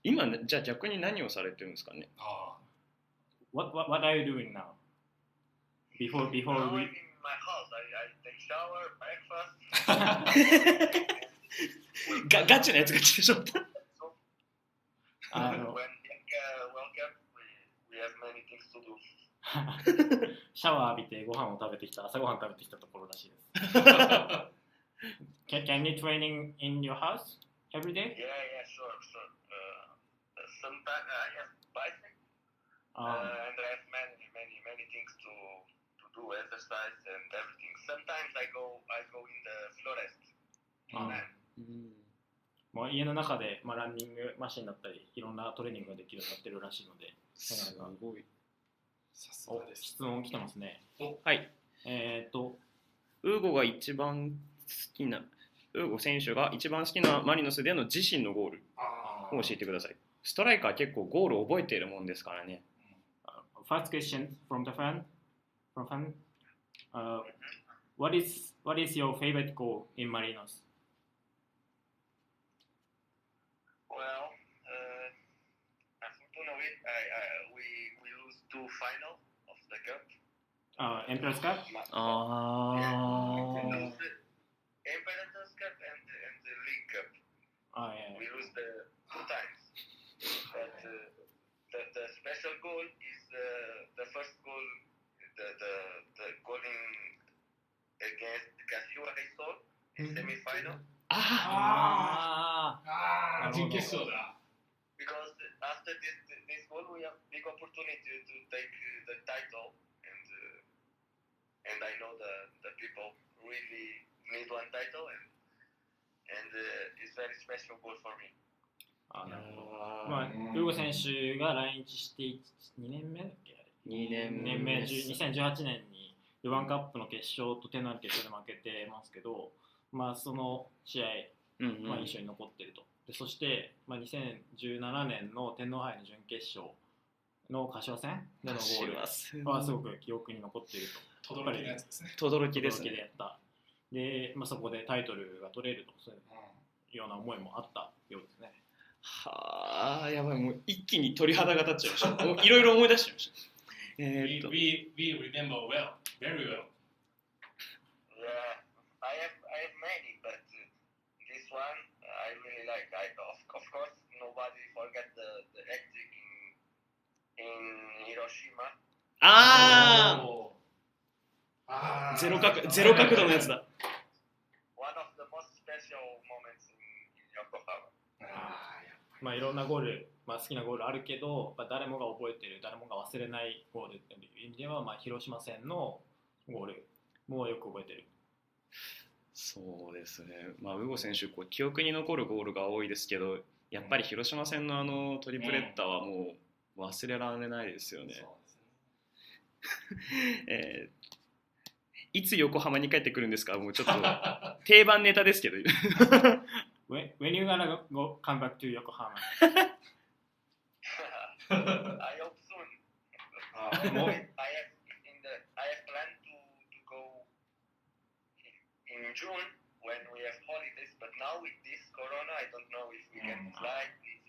今ねじゃあ逆に何をされてるんですかね？あ What, what, what are you doing now? Before, before we... my house. I, I take shower, breakfast. <laughs> <laughs> ガガチなやつが来てしまったあ when の Bianca welcome, we, we have many things to do. シャワー浴びてご飯を食べてきた朝ごはん食べてきたところらしいです can, <laughs> can <laughs> you training in your house every day? Yeah, yeah, sure, sure. Uh, sometimes I have bicycle. あ Uh, and I have many, many, many things to to do, exercise and everything. Sometimes I go, I go in the forest. あ Man, うん まあ、家の中で、まあ、ランニングマシンだったりいろんなトレーニングができるようになってるらしいのですごい。さすおがです質問来てますね。はい。えっ、とウーゴが一番好きなウーゴ選手が一番好きなマリノスでの自身のゴール。あを教えてください。ストライカー結構ゴールを覚えているもんですからね。First question from the fan. From fan. Uh, what is what is your favorite goal in Marinos? final of the cup. Oh, Emperor's Cup? Oh. Yeah, Emperor's Cup and, and the League Cup. Oh, yeah. We lose the two times. But uh, the, the special goal is the, the first goal, the, the, the goal in, against Kashiwa Reysol in mm-hmm. semi-final. Ah! Ah! ah. ah. Because after this goal, we have big opportunity to take uh, the title, and uh, and I know the the people really need one title, and and uh, it's very special goal for me. あなるほどあまあ、ウーゴ選手が来日して2年目だっけあれ2年2年目です2018年にルヴァンカップの決勝と点のある決勝で負けてますけど、まあ、その試合、うんうんまあ、印象に残ってるとでそして、まあ、2017年の天皇杯の準決勝の柏戦でのゴールはすごく記憶に残っていると。轟きのやつですね。轟きです驚きでねやった。で、まあ、そこでタイトルが取れるとそういうような思いもあったようですね。はあやばいもう一気に鳥肌が立っちゃいましたいろいろ思い出しちゃいましたえーっ We, と we, we remember well, very well. Yeah, I have I have many, but uh, this one I really like. I of, of course nobody forget the the hectic in Hiroshima. あおーあーあゼロ角ゼロ角度のやつだ One of the most special moments in, Yokohama. まあ、いろんなゴール、まあ、好きなゴールあるけど、まあ、誰もが覚えてる、誰もが忘れないゴールっていう意味では、まあ、広島戦のゴールもよく覚えてる。そうですね、まあ、ウゴ選手こう記憶に残るゴールが多いですけどやっぱり広島戦のあのトリプレッターはもう忘れられないですよね、ね。えーいつ横浜に帰ってくるんですかもうちょっと定番ネタですけど When, when you gonna go, come back to Yokohama? I hope soon. あーもう I have in the I have planned to to go in June when we have holidays, but now with this Corona, I don't know if we can Mm. fly. If,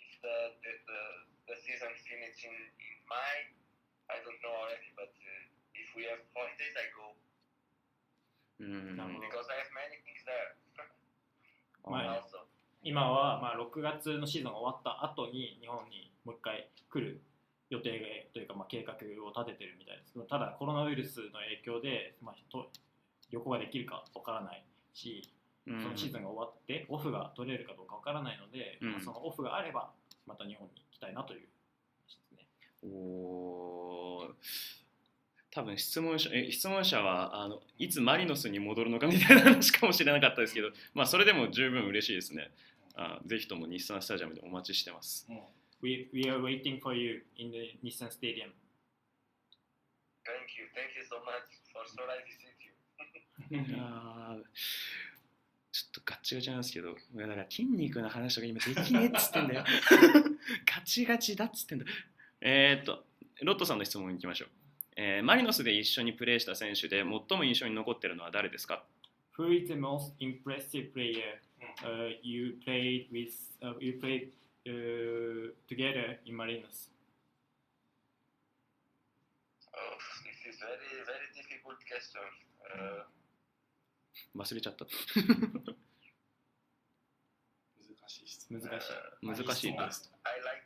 if the, the the the season finish in in May, I don't know already. But uh, if we have holidays, I go. うんなるほど。Because I have many things there. <laughs> まあ also. 今はまあ6月のシーズンが終わった後に日本にもう一回来る予定というかまあ計画を立ててるみたいです。けどただコロナウイルスの影響でまあと旅行ができるかわからないしうん。そのシーズンが終わってオフが取れるかどうかわからないので、うん。まあそのオフがあればまた日本に来たいなという話ですね。おー。多分質問者え質問者はあのいつマリノスに戻るのかみたいな話かもしれなかったですけど、まあ、それでも十分嬉しいですね。あぜひとも日産スタジアムでお待ちしてます。うん。We, we are waiting for you in the Nissan Stadium. Thank you, thank you so much. For so I visit you. <laughs> <laughs> あーちょっとガッチガチなんですけどだから筋肉の話とか今できねえっつってんだよガチガチだっつってんだえーっとロットさんの質問に行きましょう、えーマリノスで一緒にプレーした選手で最も印象に残ってるのは誰ですか Who is the most impressive player uh, you played with? Uh, you played uh, together in Marinos. Oh, this is very very difficult question. Uh, 忘れちゃった難しい質問。難しい。難しいまあ質問です I like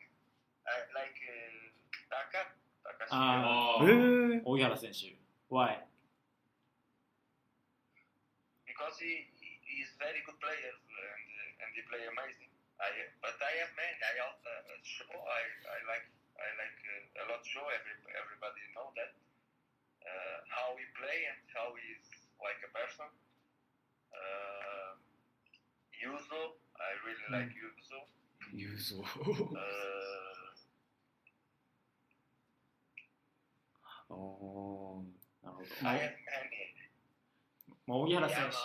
I like uh, Taka. Taka ああーえー、大井原選手。Why? because he, he he is very good player and uh, and he play amazing. I but I have many. I also uh, show I, I like I like uh, a lot show. Every everybody know that uh, how he play and how he is like a person. Uh, Yuzo, I really Mm. like Yuzo. 言うぞ Uh, おーなるほど。I have many. まあ、大井原選手。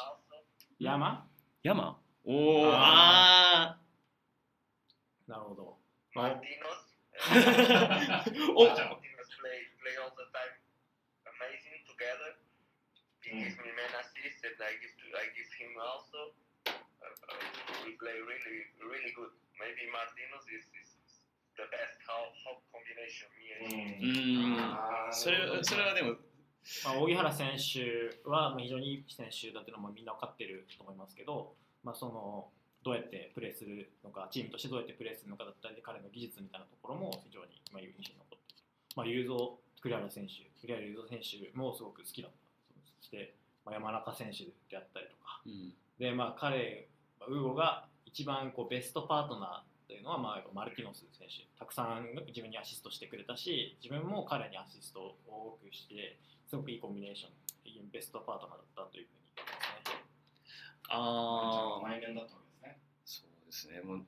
山山おおああなるほど。Martinos. ーお Martinos play play all the time amazing together. Mm. me many assists and I give to, I give him also. Uh, uh, we play really really good. Maybe Martinos is, is the best how how combination me う and him. うんんあーそれはそれはでもまあ、大井原選手はまあ非常にいい選手だっていうのもみんな分かってると思いますけど、まあ、そのどうやってプレーするのかチームとしてどうやってプレーするのかだったり彼の技術みたいなところも非常にまあ印象に残っている、まあ、雄三栗原選手栗原雄三選手もすごく好きだったそして、まあ、山中選手であったりとか。うん。で、まあ、彼、まあウーゴが一番こうベストパートナーというのは、まあ、マルティノス選手。たくさん自分にアシストしてくれたし自分も彼にアシストを多くしてすごくいいコンビネーションベストパートナーだったというふうに言ってますね。ああ内面だったわけですね。そうですね。もう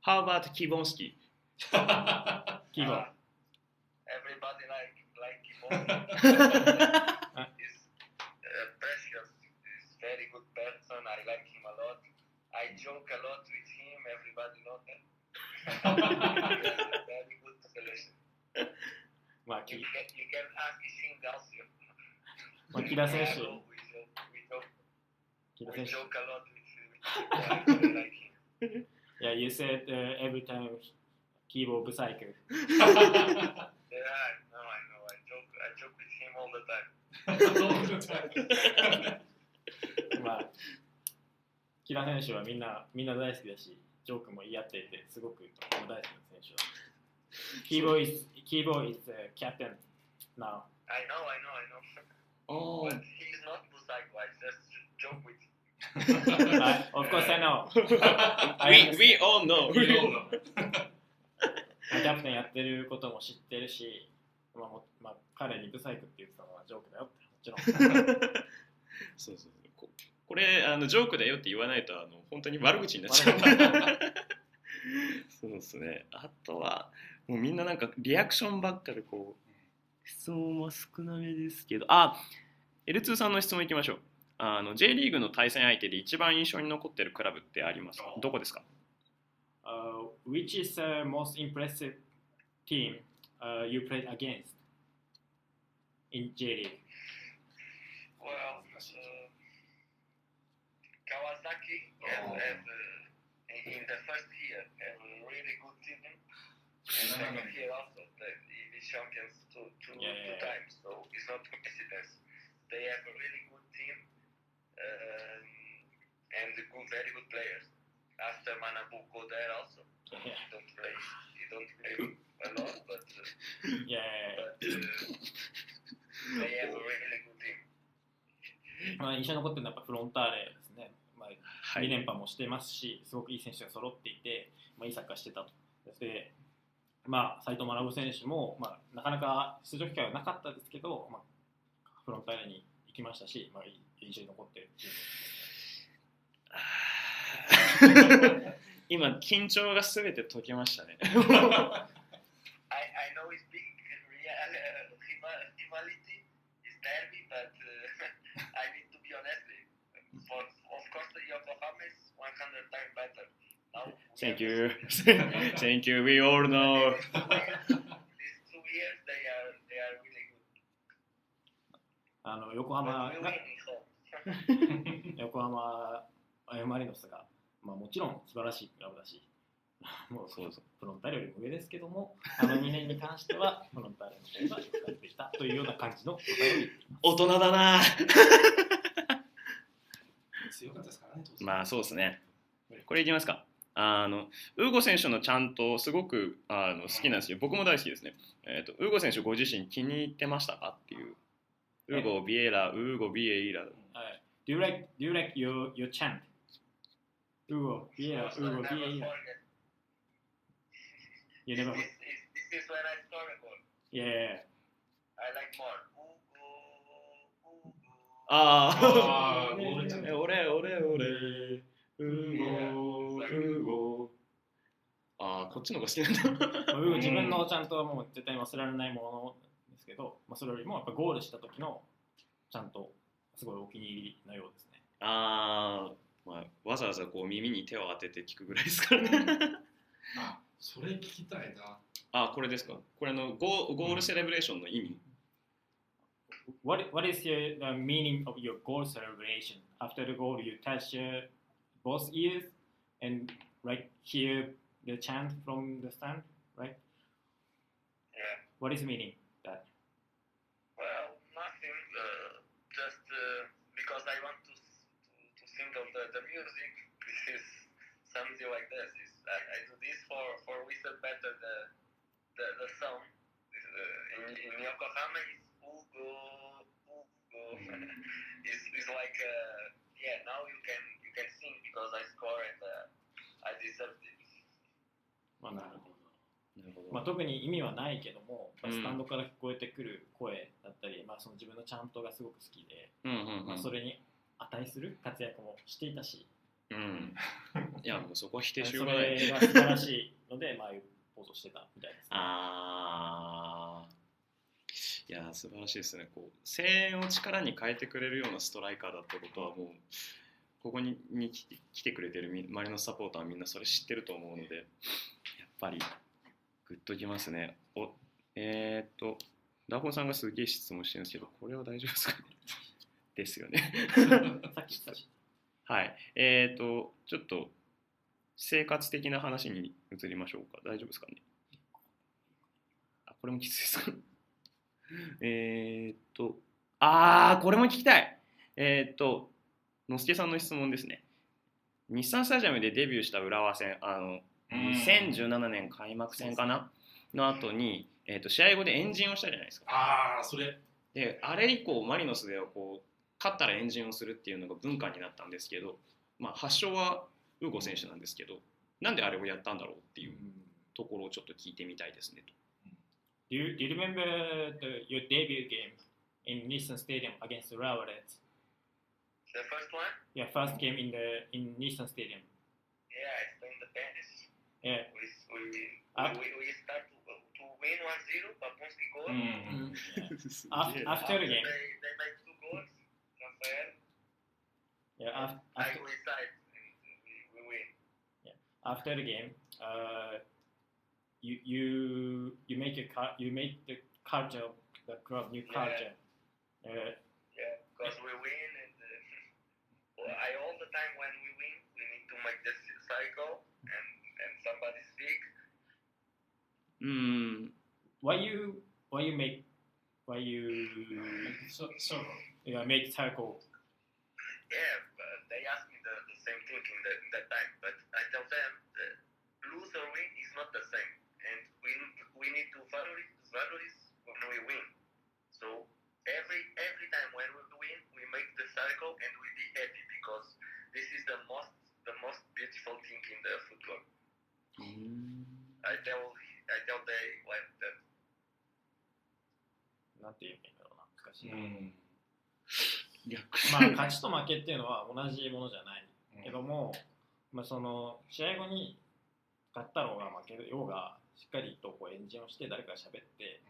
ハーバート・キーボンスキキーボー Uh, everybody like like him. He's uh, person. I like him a lot. I joke a lot with him. Everybody knows that. <laughs> very good selection. Maki. You, can, ask him also. Makira Senshu. We, we, we, we joke a lot with, him. <laughs> I like him. Yeah, you said uh, every time Kibo Psycho. <laughs> yeah, no, I know. I joke, I joke with him all the time. all the time. まあ、木田選手はみんなみんな大好きだし、ジョークも言い合っていて、すごく大好きな選手だ。Keyboard is, keyboard is uh, captain now. I know, I know, I know. あ But he's not Busaiku, I just joke with him. <laughs> I, of course I know. あ <laughs> we, we all know いいようなキャプテンやってることも知ってるし、まあもまあ、彼にブサイクって言ってたのはジョークだよって、もちろん。そうそうそうここれあのジョークだよって言わないとあの本当に悪口になっちゃう。<laughs> そうですね。あとはもうみんななんかリアクションばっかでこう質問は少なめですけど。あ L2 さんの質問いきましょう。あの J リーグの対戦相手で一番印象に残ってるクラブってありますか？どこですか？Uh, which is the most impressive team uh, you played against in J League? Well, uh, Kawasaki has, Oh. has uh, in in the first year have a really good team. And second year also, the EV champions two, two, Yeah, two yeah, yeah. times, so it's not coincidence. <laughs> They have a really good team um, and good, very good players. After Manabuko there also, Yeah, he don't play, he don't play a lot, but, uh, <laughs> yeah, yeah, but uh, they have a really good team. まあ、印象に残ってるのはやっぱフロンターレ は2連覇もしてますし、すごくいい選手が揃っていて、まあ、いいサッカーしてたと。そして、まあ、斉藤学選手も、まあ、なかなか出場機会はなかったですけど、まあ、フロンターレに行きましたし、まあ、いい印象に残ってる <laughs> 今緊張がすべて解けましたね <laughs> I, I know it's big real uh, rival, rivality, it's derby, but uh, I need to be honest. For, of course, the Yokohama is 100 times better. Now, we Thank you <laughs> Thank you we all know These two years, these two years, they are they are really good. あの横 But 浜 we が win in home. 横浜マリノスが、まあ、もちろん素晴らしいクラブだし、<laughs> もうそうそうフロンターレよりも上ですけども、あの2年に関しては <laughs> フロンターレの方が勝っていたというような感じの答えを言っています。大人だな強かったですからね、当時まあそうですねこれいきますかあのウーゴ選手のちゃんとすごくあの好きなんですよ僕も大好きですね、えーと。ウーゴ選手ご自身気に入ってましたかっていう。ウーゴ・ビエラ、ウーゴ・ビエイラ。はい do, you like, do your chant? ウーゴ・ビエラ、ウーゴ・ビエイラ。You never heard? This is when I started. Yeah. I like more. ああ、<laughs> 俺、俺、俺、ウーゴ。ウーゴああこっちの方が好きなんだ。自分のちゃんとはもう絶対に忘れられないものですけど、まあ、それよりもやっぱゴールした時のちゃんとすごいお気に入りのようですね。あー、まあわざわざこう耳に手を当てて聞くぐらいですからね。あ、それ聞きたいな。あこれですか？これのゴーゴールセレブレーションの意味？What, what is your, the meaning of your goal celebration? After the goal, you touch uh, both ears and right hear the chant from the stand, right? Yeah. What is the meaning? That Well, nothing. Uh, just uh, because I want to to, to sing of the, the music. This is something like this. It's, I, I do this for for whistle better the the, the song. Uh, in, in Yokohama, it's Ugo Ugo. <laughs> it's, it's like uh, yeah. Now you can you can sing because I score and uh, it. まあなるほど。なるほど。まあ、特に意味はないけども、うん。スタンドから聞こえてくる声だったり、まあ、その自分のチャントがすごく好きで、うんうんうん。まあ、それに値する活躍もしていたし、うん。<laughs> いやもうそこは否定しそようがない。れが素晴らしいので、まあああいうポーズをしてたみたいです、ね。あー。いや素晴らしいですね。こう声援を力に変えてくれるようなストライカーだったことはもうここにに来て来てくれてるみ周りのサポーターはみんなそれ知ってると思うのでぱりグッときますねおえー、っとダホさんがすげえ質問してるんですけどこれは大丈夫ですかね？<laughs> ですよね。はい。えっ、と、ちょっと生活的な話に移りましょうか。大丈夫ですかね？あ、これもきついですか。<laughs> えっと、あー、これも聞きたい。えっ、と、のすけさんの質問ですね。日産スタジアムでデビューした浦和戦、あの、うんうん、2017年開幕戦かな？の後に、えっ、ー、試合後でエンジンをしたじゃないですか。ああ,それであれ以降マリノスではこう勝ったらエンジンをするっていうのが文化になったんですけど、まあ、発祥はウーゴ選手なんですけど、なんであれをやったんだろうっていうところをちょっと聞いてみたいですねと。Do you, do you remember the, your debut game in Nissan Stadium against the rawlets The first one? Yeah, first game in the in Nissan Stadium. Yeah, Yeah. We, we, Ah. we, we start to, to win 1-0, Papunski goal. うん After, after the game, they make two goals, Rafael. yeah, after, after, go inside we, we win. after the game, uh, you you you make a car, you make the culture of the club new Yeah. culture. Uh, Yeah, because we win and uh, <laughs> well, I all the time when we win, we need to make this cycle and, and somebody sick. Mm, why you why you make why you so so yeah make tackle? Yeah, they asked me the, the same thing in, in that time, but I tell them lose or win is not the same, and we we need to value values when we win. I tell I tell they like that なんて言うんだろうな。難しい。うん。逆まあ勝ちと負けっていうのは同じものじゃない。けども、まあ、その試合後に勝ったろうが負けようがしっかりとこうエンジンをして誰かが喋って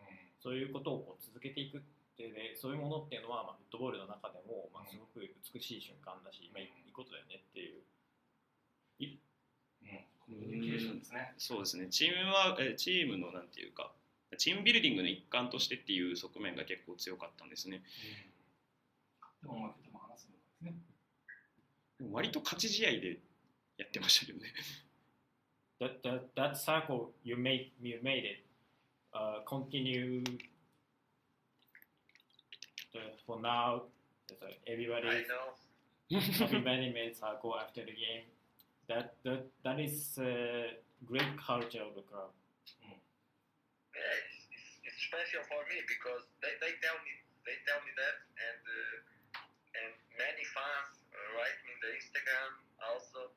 そういうことをこう続けていくっていうねそういうものっていうのは、まあ、フットボールの中でも、まあ、すごく美しい瞬間だし、まあ、いいことだよねっていううんコミュニケーションですねそうですねチームはえチームのなんていうかチームビルディングの一環としてっていう側面が結構強かったんですねでも負けても話すのですねでも割と勝ち試合でやってましたけどね that, that, that circle you made you made it uh, continue uh, for now everybody I know everybody made circle after the game that that, that is uh, great culture of the club Yeah, it's, it's, it's special for me because they, they tell me they tell me that and uh, and many fans uh, write me in the Instagram also.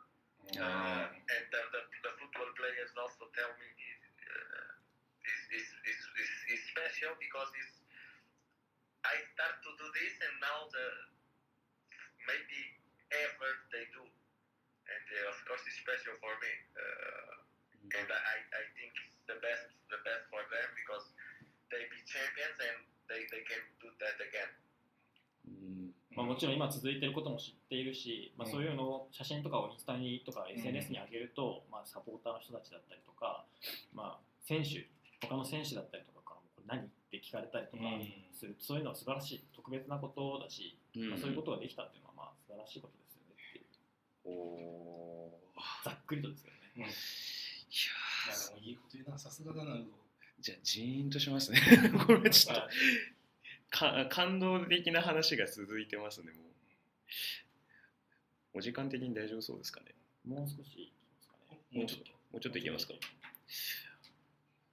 Uh, and the, the, the football players also tell me it, uh, it's, it's, it's, it's, it's special because it's I start to do this and now the maybe ever they do and uh, of course it's special for me uh, and I, I think it's the best the best for them because they be champions and they, they can do that again. うん。まあ、もちろん今続いてることも知っているし、まあ、うん。そういうのを写真とかをインスタにとかん。SNS に上げると、まあ、サポーターの人たちだったりとか、まあ、選手他の選手だったりとかからもこれ何って聞かれたりとかする、そういうのは素晴らしい特別なことだし、まあ、そういうことができたっていうのはまあ素晴らしいことざっくりとですけどね。うんいやでもいいこと言うなさすがだなうじゃあジーンとしますね。<laughs> これちょっとか感動的な話が続いてますねもう。お時間的に大丈夫そうですかね？もう少しいきますかね。もうちょっともうちょっと。いけますか。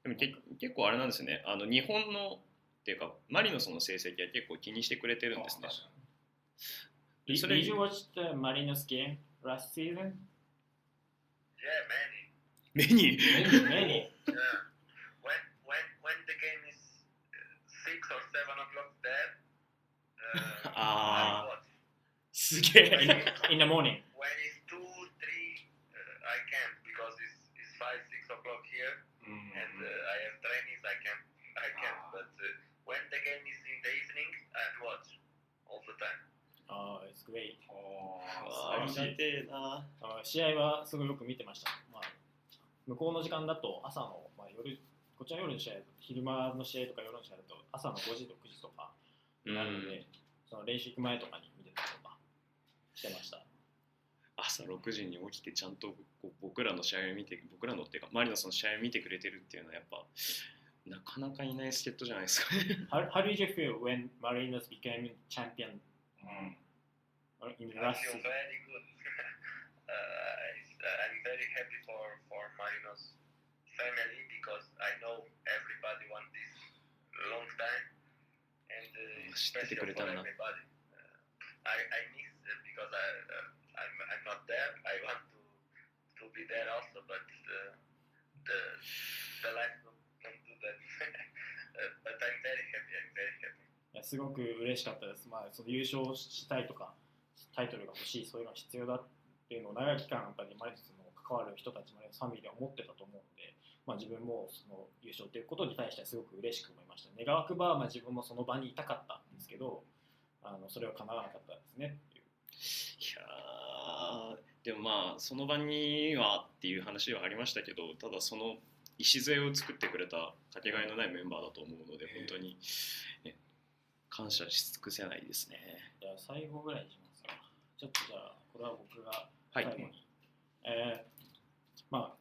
でもけ結構あれなんですね。あの日本のっていうかマリノスの成績は結構気にしてくれてるんですね。あ確か Did, それ did you watch the Marinos game last season? Yeah, many. Many. many, many. <laughs> Yeah. When, when, when the game is uh, six or seven o'clock there, uh, uh, I watch. In the morning. しい試合はすごいよく見てました。まあ、向こうの時間だと朝の、まあ、夜、こっちの夜の試合昼間の試合とか夜の試合だと朝の5時と9時とかうんなるので、その練習行く前とかに見てたりとかしてました。朝6時に起きてちゃんと僕らの試合を見て僕らのっていうかマリノスの試合を見てくれてるっていうのはやっぱなかなかいない助っ人じゃないですかね How, how did you feel when Marinos became champion うん。in the I last feel season? very good. <laughs> uh, I- I'm very happy for, for Marinos family because I know everybody want this long time and uh, it's 知っててく special れた for んだ everybody. Uh, I, I miss uh, because I, uh, I'm, I'm not there. I want to, to be there also, but uh, the, the life don't, don't do that. <laughs> uh, but I'm very happy. I'm very happy. いやすごく嬉しかったです、まあ、その優勝したいとか タイトルが欲しいそういうのが必要だっていうのを長い期間やっぱりマリノスの関わる人たちマリファミリーは思ってたと思うので、まあ、自分もその優勝ということに対してはすごく嬉しく思いました。願わくば、まあ、自分もその場にいたかったんですけどあのそれは叶わなかったですね。っていういやーでもまあその場にはっていう話はありましたけどただその礎を作ってくれたかけがえのないメンバーだと思うので本当に、ね、感謝し尽くせないですね。じゃあ最後ぐらいにしちょっとじゃあこれは僕がはい最後に、えーまあ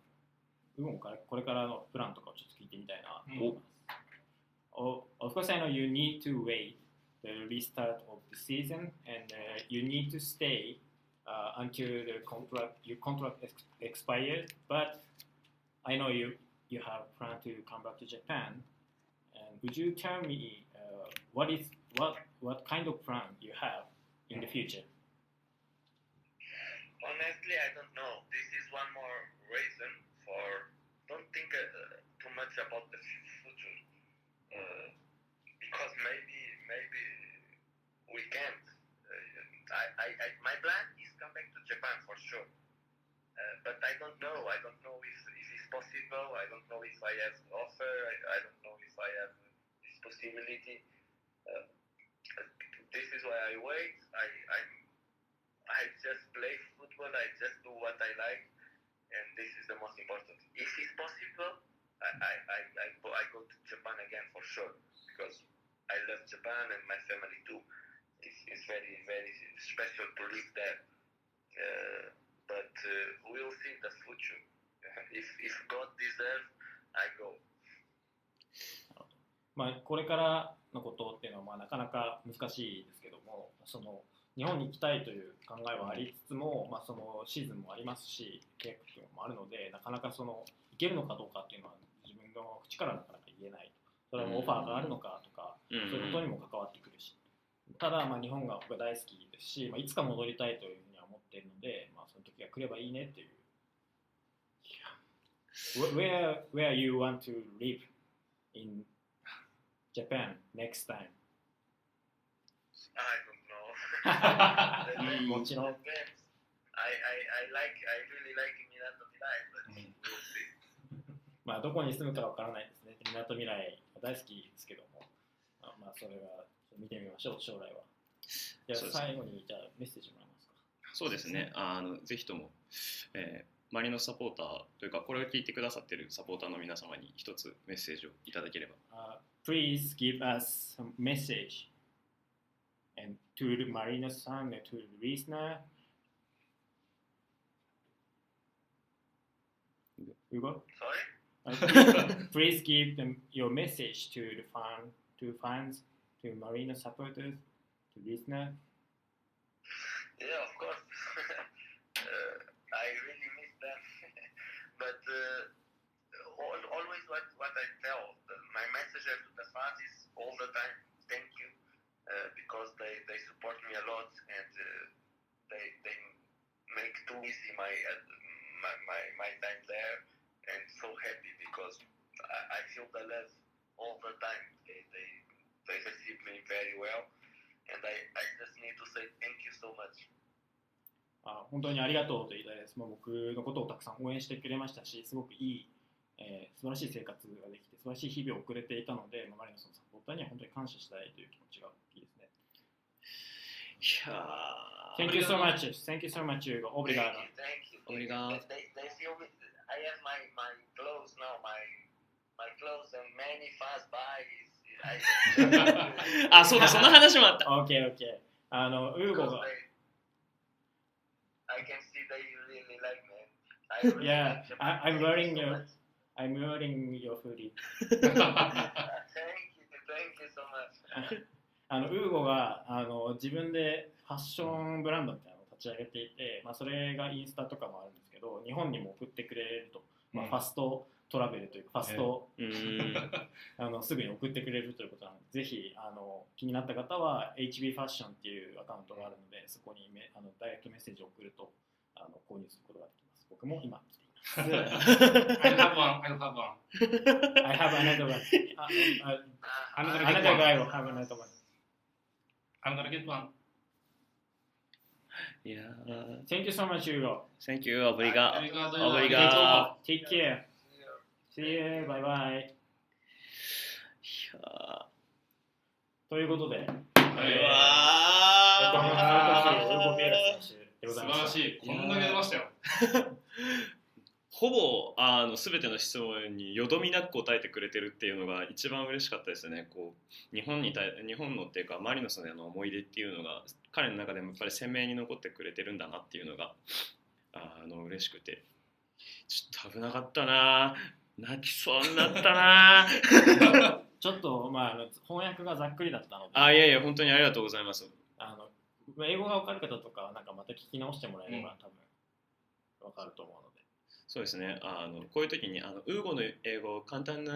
ウゴンからこれからのプランとかをちょっと聞いてみたいなと思います。Of course, I know you need to wait the restart of the season, and uh, you need to stay uh, until the contract your contract ex- expires. But I know you you have planned to come back to Japan. And would you tell me uh, what is what what kind of plan you have in the future? Honestly, I don't know. This is one more reason for don't think uh, too much about the future, uh, because maybe maybe we can't. Uh, I, I, I my plan is come back to Japan for sure, uh, but I don't know. I don't know if, if it's possible. I don't know if I have an offer. I, I don't know if I have this possibility. Uh, this is why I wait. I I'm I just play football. I just do what I like, and this is the most important. If it's possible, I I, I, I, go, I go to Japan again for sure because I love Japan and my family too. It's, it's very very special to live there. Uh, but uh, we'll see the future. <laughs> If if God deserves, I go. まあ、これからのことっていうのはまあなかなか難しいですけどもその 日本に行きたいという考えはありつつも、まあ、そのシーズンもありますし契約期もあるのでなかなかその行けるのかどうかっていうのは自分の口からなかなか言えないそれはもうオファーがあるのかとか、うんそういうことにも関わってくるし、ただまあ日本が僕は大好きですし、まあ、いつか戻りたいというふうには思っているので、まあ、その時が来ればいいねっていう。Where, where you want to live in Japan next time? I don't know. うんもちろん Depends. <laughs> I, I, I like I really like Minato Mirai, but we'll see. まあどこに住むかわからないですね。みなとみらい大好きですけども、あまあそれは見てみましょう、将来は。じゃあ最後にじゃあメッセージもらえますか？そうですねあのぜひとも、えーマリノスサポーターというかこれを聞いてくださってるサポーターの皆様に一つメッセージをいただければ Uh, please give us some message and to the Marina san and to the listener. Hugo? Sorry? Uh, <laughs> please give them your message to the fan, to fans, to Marina supporters, to listener. Yeah, of course. <laughs> uh, I really miss them. <laughs> but uh, al always what, what I tell, the, my message to the fans is all the time, easy my, uh, my, my, my time there and so happy because I, I feel the love all the time. They, they, they receive me very well and I, I just need to say thank you so much. あ本当にありがとうと言いたいです。もう僕のことをたくさん応援してくれましたし、すごくいい、えー素晴らしい生活ができて、素晴らしい日々を送れていたので、まあマリノスのサポーターには本当に感謝したいという気持ちが大きいです。Thank you so much. Thank you so much. Hugo. Obrigado. Thank you. Thank you. Obrigado. They, they feel me. I have my, my clothes now. My my clothes and many fast buy is, I, <laughs> あ<laughs> そうだその話もあったオッケーオッケーあのウーゴ because が they, I can see that you really like me. I really Yeah, like Japan. I- I'm Thank you wearing so your- much. I'm wearing your hoodie <laughs> Uh, thank you, thank you so much. あのウーゴがあの自分でファッションブランドみたいなのを立ち上げていて、まあ、それがインスタとかもあるんですけど日本にも送ってくれると、まあ、うんファストトラベルというかファスト、うーん <laughs> あのすぐに送ってくれるということなのでぜひあの気になった方は HB ファッションっていうアカウントがあるのでそこにめあのダイレクトメッセージを送るとあの購入することができます僕も今来ています I have one. I have one. I have another one another one. guy will have another one I'm gonna get one. いやー。Thank you so much Hugo. Thank you オブリガ。オブリガ。Take care See you bye bye いやということで。ーうわサルトシウゴービエラ選手でご素晴ざいましたらしい。こんだけ出ましたよ。ほぼあの全ての質問によどみなく答えてくれてるっていうのが一番嬉しかったですね。こう日本に対日本のっていうかマリノスの思い出っていうのが彼の中でもやっぱり鮮明に残ってくれてるんだなっていうのがあの嬉しくて。ちょっと危なかったな。泣きそうになったな。<laughs> ちょっと、まあ、翻訳がざっくりだったので。あいやいや本当にありがとうございます。あの英語が分かる方とかはなんかまた聞き直してもらえれば、多分分かると思うのでそうですね。あのこういう時にあのウーゴの英語簡単な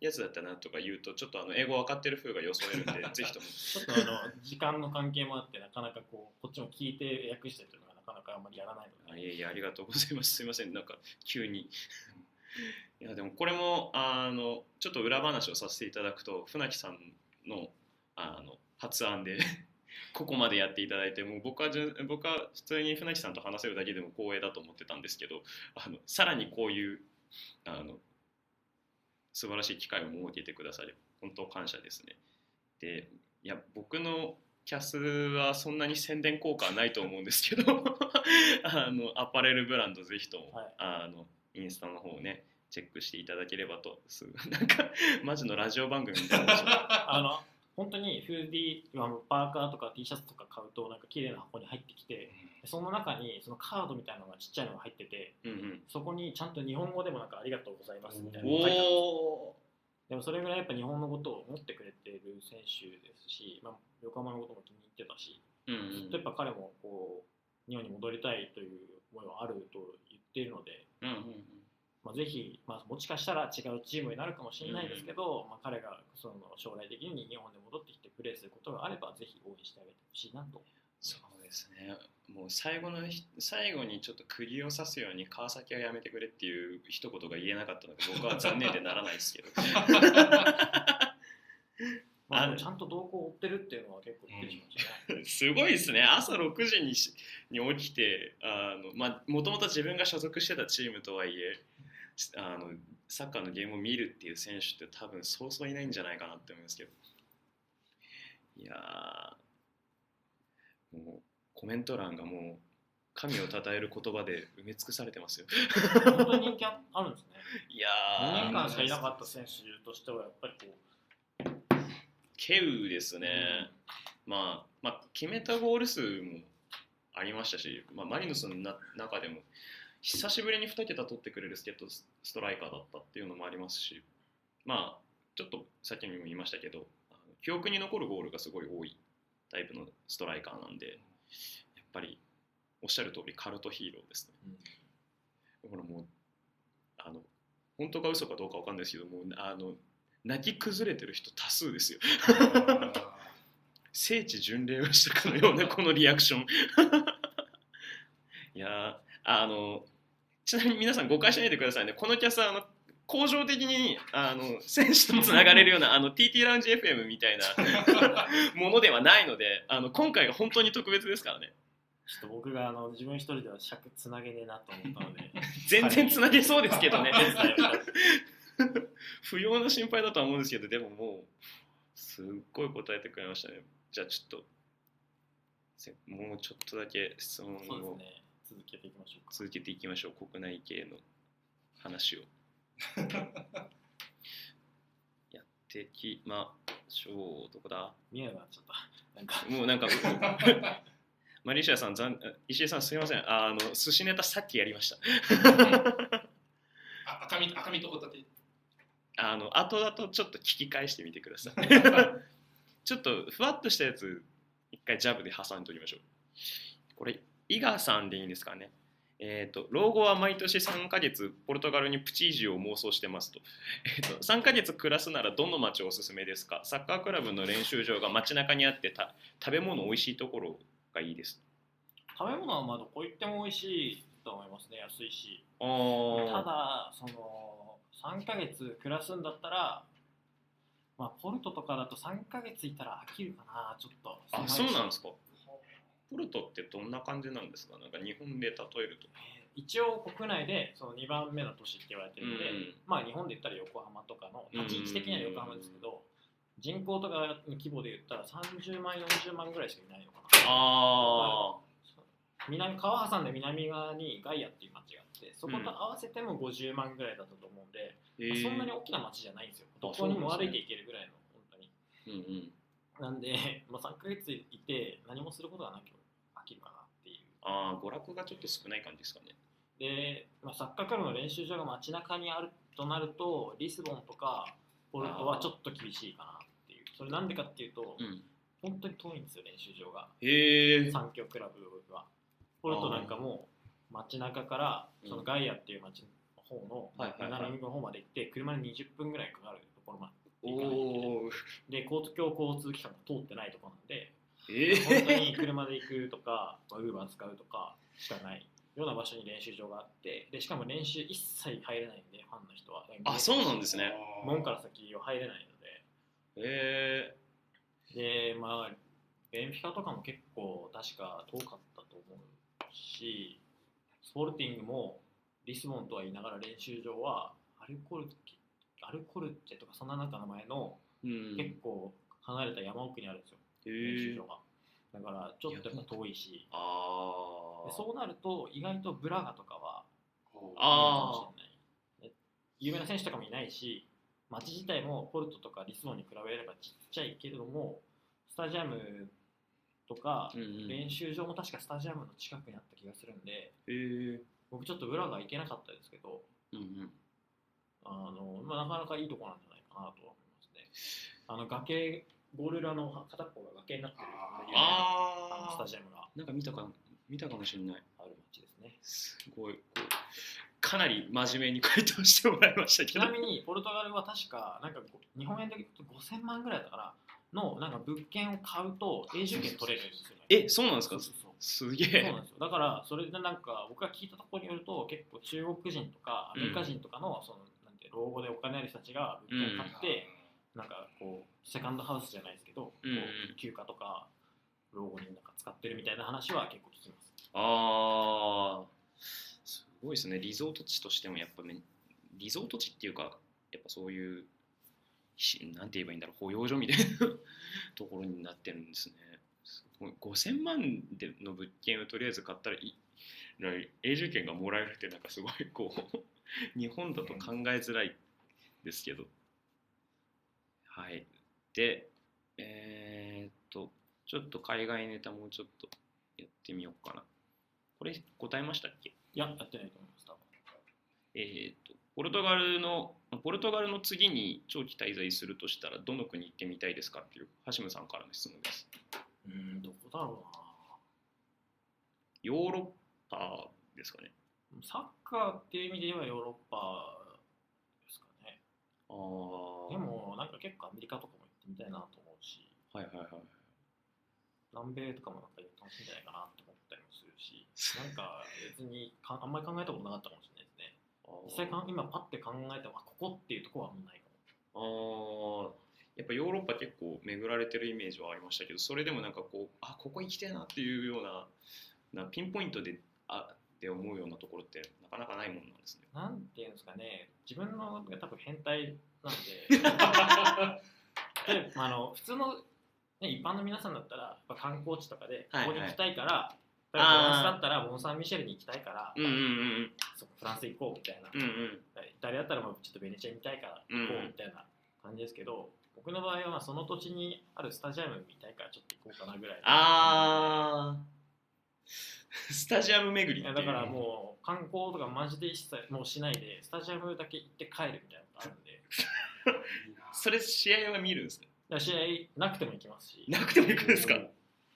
やつだったなとか言うとちょっとあの英語分かってる風が予想えるんで <laughs> ぜひとも。ちょっとあの時間の関係もあってなかなかこうこっちも聞いて訳してというのがなかなかあんまりやらないので。あいえいえありがとうございます。すいません。なんか急に。いやでもこれもあのちょっと裏話をさせていただくと船木さんのあの発案でここまでやっていただいてもう僕はじゅ僕は普通に船木さんと話せるだけでも光栄だと思ってたんですけどあのさらにこういうあの素晴らしい機会を設けてくださり本当感謝ですね。でいや僕のキャスはそんなに宣伝効果はないと思うんですけど <laughs> あのアパレルブランドぜひとも、はい。あのインスタの方をねチェックしていただければとなんかマジのラジオ番組みたいな <laughs> あの本当にフーディーパーカーとか T シャツとか買うとなんか綺麗な箱に入ってきてその中にそのカードみたいなのがちっちゃいのが入っててうんうん。そこにちゃんと日本語でもなんかありがとうございますみたいなのが書いてあるんでもそれぐらいやっぱ日本のことを思ってくれている選手ですし、まあ、横浜のことも気に入ってたし、ーうん。ずっとやっぱ彼もこう日本に戻りたいという思いはあると言っているので、うんうんうんまあ、ぜひ、まあ、もしかしたら違うチームになるかもしれないですけど、まあ、彼がその将来的に日本で戻ってきてプレーすることがあればぜひ応援してあげてほしいなと。そうですねもう最後のひ最後にちょっと釘を刺すように川崎はやめてくれっていう一言が言えなかったので僕は残念でならないですけど <laughs> まあ、ちゃんと動向を追ってるっていうのは結構びっくりしましたね。<laughs> すごいですね朝6時にしに起きてあのまあもともと自分が所属してたチームとはいえあのサッカーのゲームを見るっていう選手って多分そうそういないんじゃないかなって思いますけど。いやーもうコメント欄がもう神を称える言葉で埋め尽くされてますよ。本当に人気ああるんですね。<laughs> いや2年ー間しかいなかった選手としてはやっぱりこう。ケウですね、まあ、まあ決めたゴール数もありましたし、まあ、マリノスのな中でも久しぶりに2桁取ってくれる助っ人ストライカーだったっていうのもありますしまあちょっとさっきにも言いましたけど記憶に残るゴールがすごい多いタイプのストライカーなんでやっぱりおっしゃる通りカルトヒーローですね。だからもうあの本当か嘘かどうかわかんないですけどもうあの泣き崩れてる人多数ですよ。聖地巡礼をしたかのようなこのリアクション。いやーあのちなみに皆さん誤解しないでくださいね。このキャスはあの恒常的にあの選手とつながれるようなあの TT ラウンジ FM みたいな <laughs> ものではないのであの今回が本当に特別ですからね。ちょっと僕があの自分一人では尺つなげねえなと思ったので。<laughs> 全然つなげそうですけどね。<laughs> 不要な心配だとは思うんですけどでももうすっごい答えてくれましたね。じゃあちょっとせもうちょっとだけ質問を。そうですね続けていきましょうか。続けていきましょう。国内系の話を。<laughs> やっててきましょう。どこだ？見えなくなっちゃった。なんか。もうなんか <laughs> マリシアさんざん石井さんすみません。あの寿司ネタさっきやりました。<laughs> あ赤身赤身とホタテあの後だとちょっと聞き返してみてください。ちょっとふわっとしたやつ一回ジャブで挟んでおきましょう。これ伊賀さんでいいんですかね。えー、と老後は毎年3ヶ月ポルトガルにプチ移住を妄想してますと, <laughs> えー、と3ヶ月暮らすならどの町おすすめですか？サッカークラブの練習場が街中にあってた食べ物美味しいところがいいです。食べ物はまあどこ行っても美味しいと思いますね。安いし。あたーだその3ヶ月暮らすんだったらまあポルトとかだと3ヶ月いたら飽きるかなちょっと。あそうなんですかか？ポルトってどんな感じなんですか？なんか日本で例えると。一応国内でその2番目の都市って言われてるんで、うん。まあ日本で言ったら横浜とかの立ち位置的には横浜ですけど、人口とかの規模で言ったら30万40万ぐらいしかいないのかな。あ南川挟んで南側にガイアっていう町があってそこと合わせても50万ぐらいだったと思うんで、ー、まあそんなにえ大きな町じゃないんですよ。あどこにも歩いていけるぐらいの本当に。ーうんうん。なんで、まあ、3ヶ月いて何もすることがなきゃ飽きるかなっていう。ああ娯楽がちょっと少ない感じですかね。で、まあ、サッカークラブの練習場が街中にあるとなるとリスボンとかポルトはちょっと厳しいかなっていう。それなんでかっていうと、うん。本当に遠いんですよ練習場が。へえ三強クラブは。ポルトなんかも街中からうん。そのガイアっていう街の方のはいはいはい。南の方まで行って車で20分ぐらいかかるところまでお行かないといけない。おで公共交通機関が通ってないところなんでえ本当えに車で行くとかウーバー使うとかしかないような場所に練習場があってでしかも練習一切入れないんでファンの人は。あそうなんですね。門から先は入れないので。え。でまあベンフィカとかも結構確か遠かったと思うしスポルティングもリスボンとは言いながら練習場はアルコルアルコルチェとかそんな中の前の結構離れた山奥にあるんですよ、練習場が。だからちょっとやっぱ遠いし。あそうなると意外とブラガとかは有名な選手とかもいないし街自体もポルトとかリスボンに比べればちっちゃいけれどもスタジアムとかうんうん。練習場も確かスタジアムの近くにあった気がするんで僕ちょっとブラガ行けなかったですけどうんうん。あの、まあ、なかなかいいとこなんじゃないかなとは思いますね。あの崖ゴール裏の片っぽが崖になってるあスタジアムが。なんか見たか見たかもしれない。ある街ですね。すごい。こうかなり真面目に回答してもらいましたけど。ちなみにポルトガルは確かなんかご日本円で言うと5000万ぐらいだからのなんか物件を買うと永住権取れるんですよね。えそうなんですか？そうそうそう。すげえ。そうなんですよ。だからそれでなんか僕が聞いたところによると結構中国人とかアメリカ人とかのその、なんて老後でお金ある人たちが物件を買って、なんかこうセカンドハウスじゃないですけど、うんうん。こう休暇とか老後になんか使ってるみたいな話は結構聞きます。ああすごいですね。リゾート地としてもやっぱねリゾート地っていうかやっぱそういうしなんて言えばいいんだろう。保養所みたいな <laughs> ところになってるんですね。すごい。5000万での物件をとりあえず買ったらい永住権がもらえるってなんかすごいこう日本だと考えづらいですけどはいでえーっとちょっと海外ネタもうちょっとやってみようかな。これ答えましたっけ？いややってないと思います多分えーっと、ポルトガルの、ポルトガルの次に長期滞在するとしたら、どの国行ってみたいですかっていう、橋ムさんからの質問です。うーんどこだろヨーロッパですかね。うなサッカーっていう意味で言えばヨーロッパですかねああ。で、もなんか結構アメリカとかも行ってみたいなと思うしはいはいはい。南米とかもなんか楽しいんじゃないかなと思ったりもするしなんか別にかあんまり考えたことなかったかもしれないですね実際かん今パッて考えてもあここっていうところはあんまないかもああ。やっぱヨーロッパ結構巡られてるイメージはありましたけど、それでもなんかこう、あここ行きたいなっていうような、なピンポイントで、あって思うようなところってなかなかないもんなんですね。なんていうんですかね自分のが多分変態なんで。<laughs> であの普通の、ね、一般の皆さんだったら観光地とかでこはい。こに行きたいから、例えばフランスだったらモン・サン・ミシェルに行きたいから、うんうんうん。フランス行こうみたいな、うんうん。イタリアだったらちょっとベネチア見たいから行こうみたいな感じですけど、僕の場合はまあその土地にあるスタジアム見たいからちょっと行こうかなぐらいあー。<laughs> スタジアム巡りっていう。いやだからもう観光とかマジで一切もうしないでスタジアムだけ行って帰るみたいなことあるんで。い <laughs> それ試合は見るんですかや試合なくても行きますし。なくても行くんですか？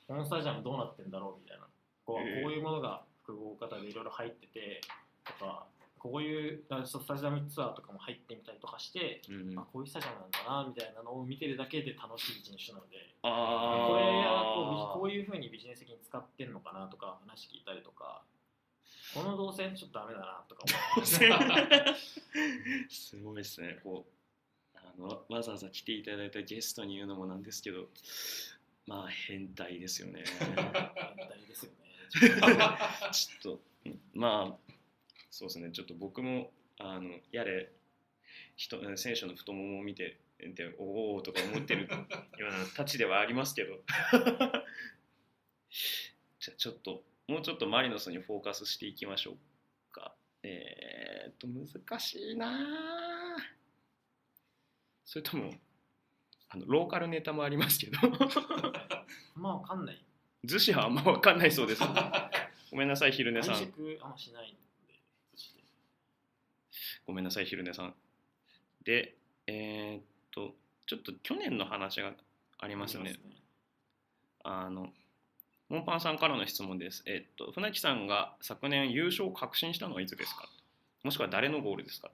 このスタジアムどうなってんだろうみたいな。こう,、こういうものが複合型でいろいろ入っててとかこういうスタジアムツアーとかも入ってみたりとかして、うんあこういうスタジアムなんだなみたいなのを見てるだけで楽しい人種なので。あこれやこうこういうふうにビジネス的に使ってんのかなとか話聞いたりとかこの動線ちょっとダメだなとか思って <laughs> すごいですね。こうあのわざわざ来ていただいたゲストに言うのもなんですけどまあ変態ですよね。変態ですよね。<laughs> ちょっとうんまあそうですね。ちょっと僕もあのやれ人選手の太ももを見てでおおとか思ってるようなたちではありますけど。<laughs> じゃあちょっともうちょっとマリノスにフォーカスしていきましょうかえー、っと難しいなあそれともあのローカルネタもありますけどまあわかんない。逗子はあんま分かんないそうですごめんなさい昼寝さん外食あんましないんで。ごめんなさい、昼寝さん。で、えーっと、ちょっと去年の話がありますね。あの、モンパンさんからの質問です。えーっと、船木さんが昨年優勝を確信したのはいつですか？もしくは誰のゴールですか？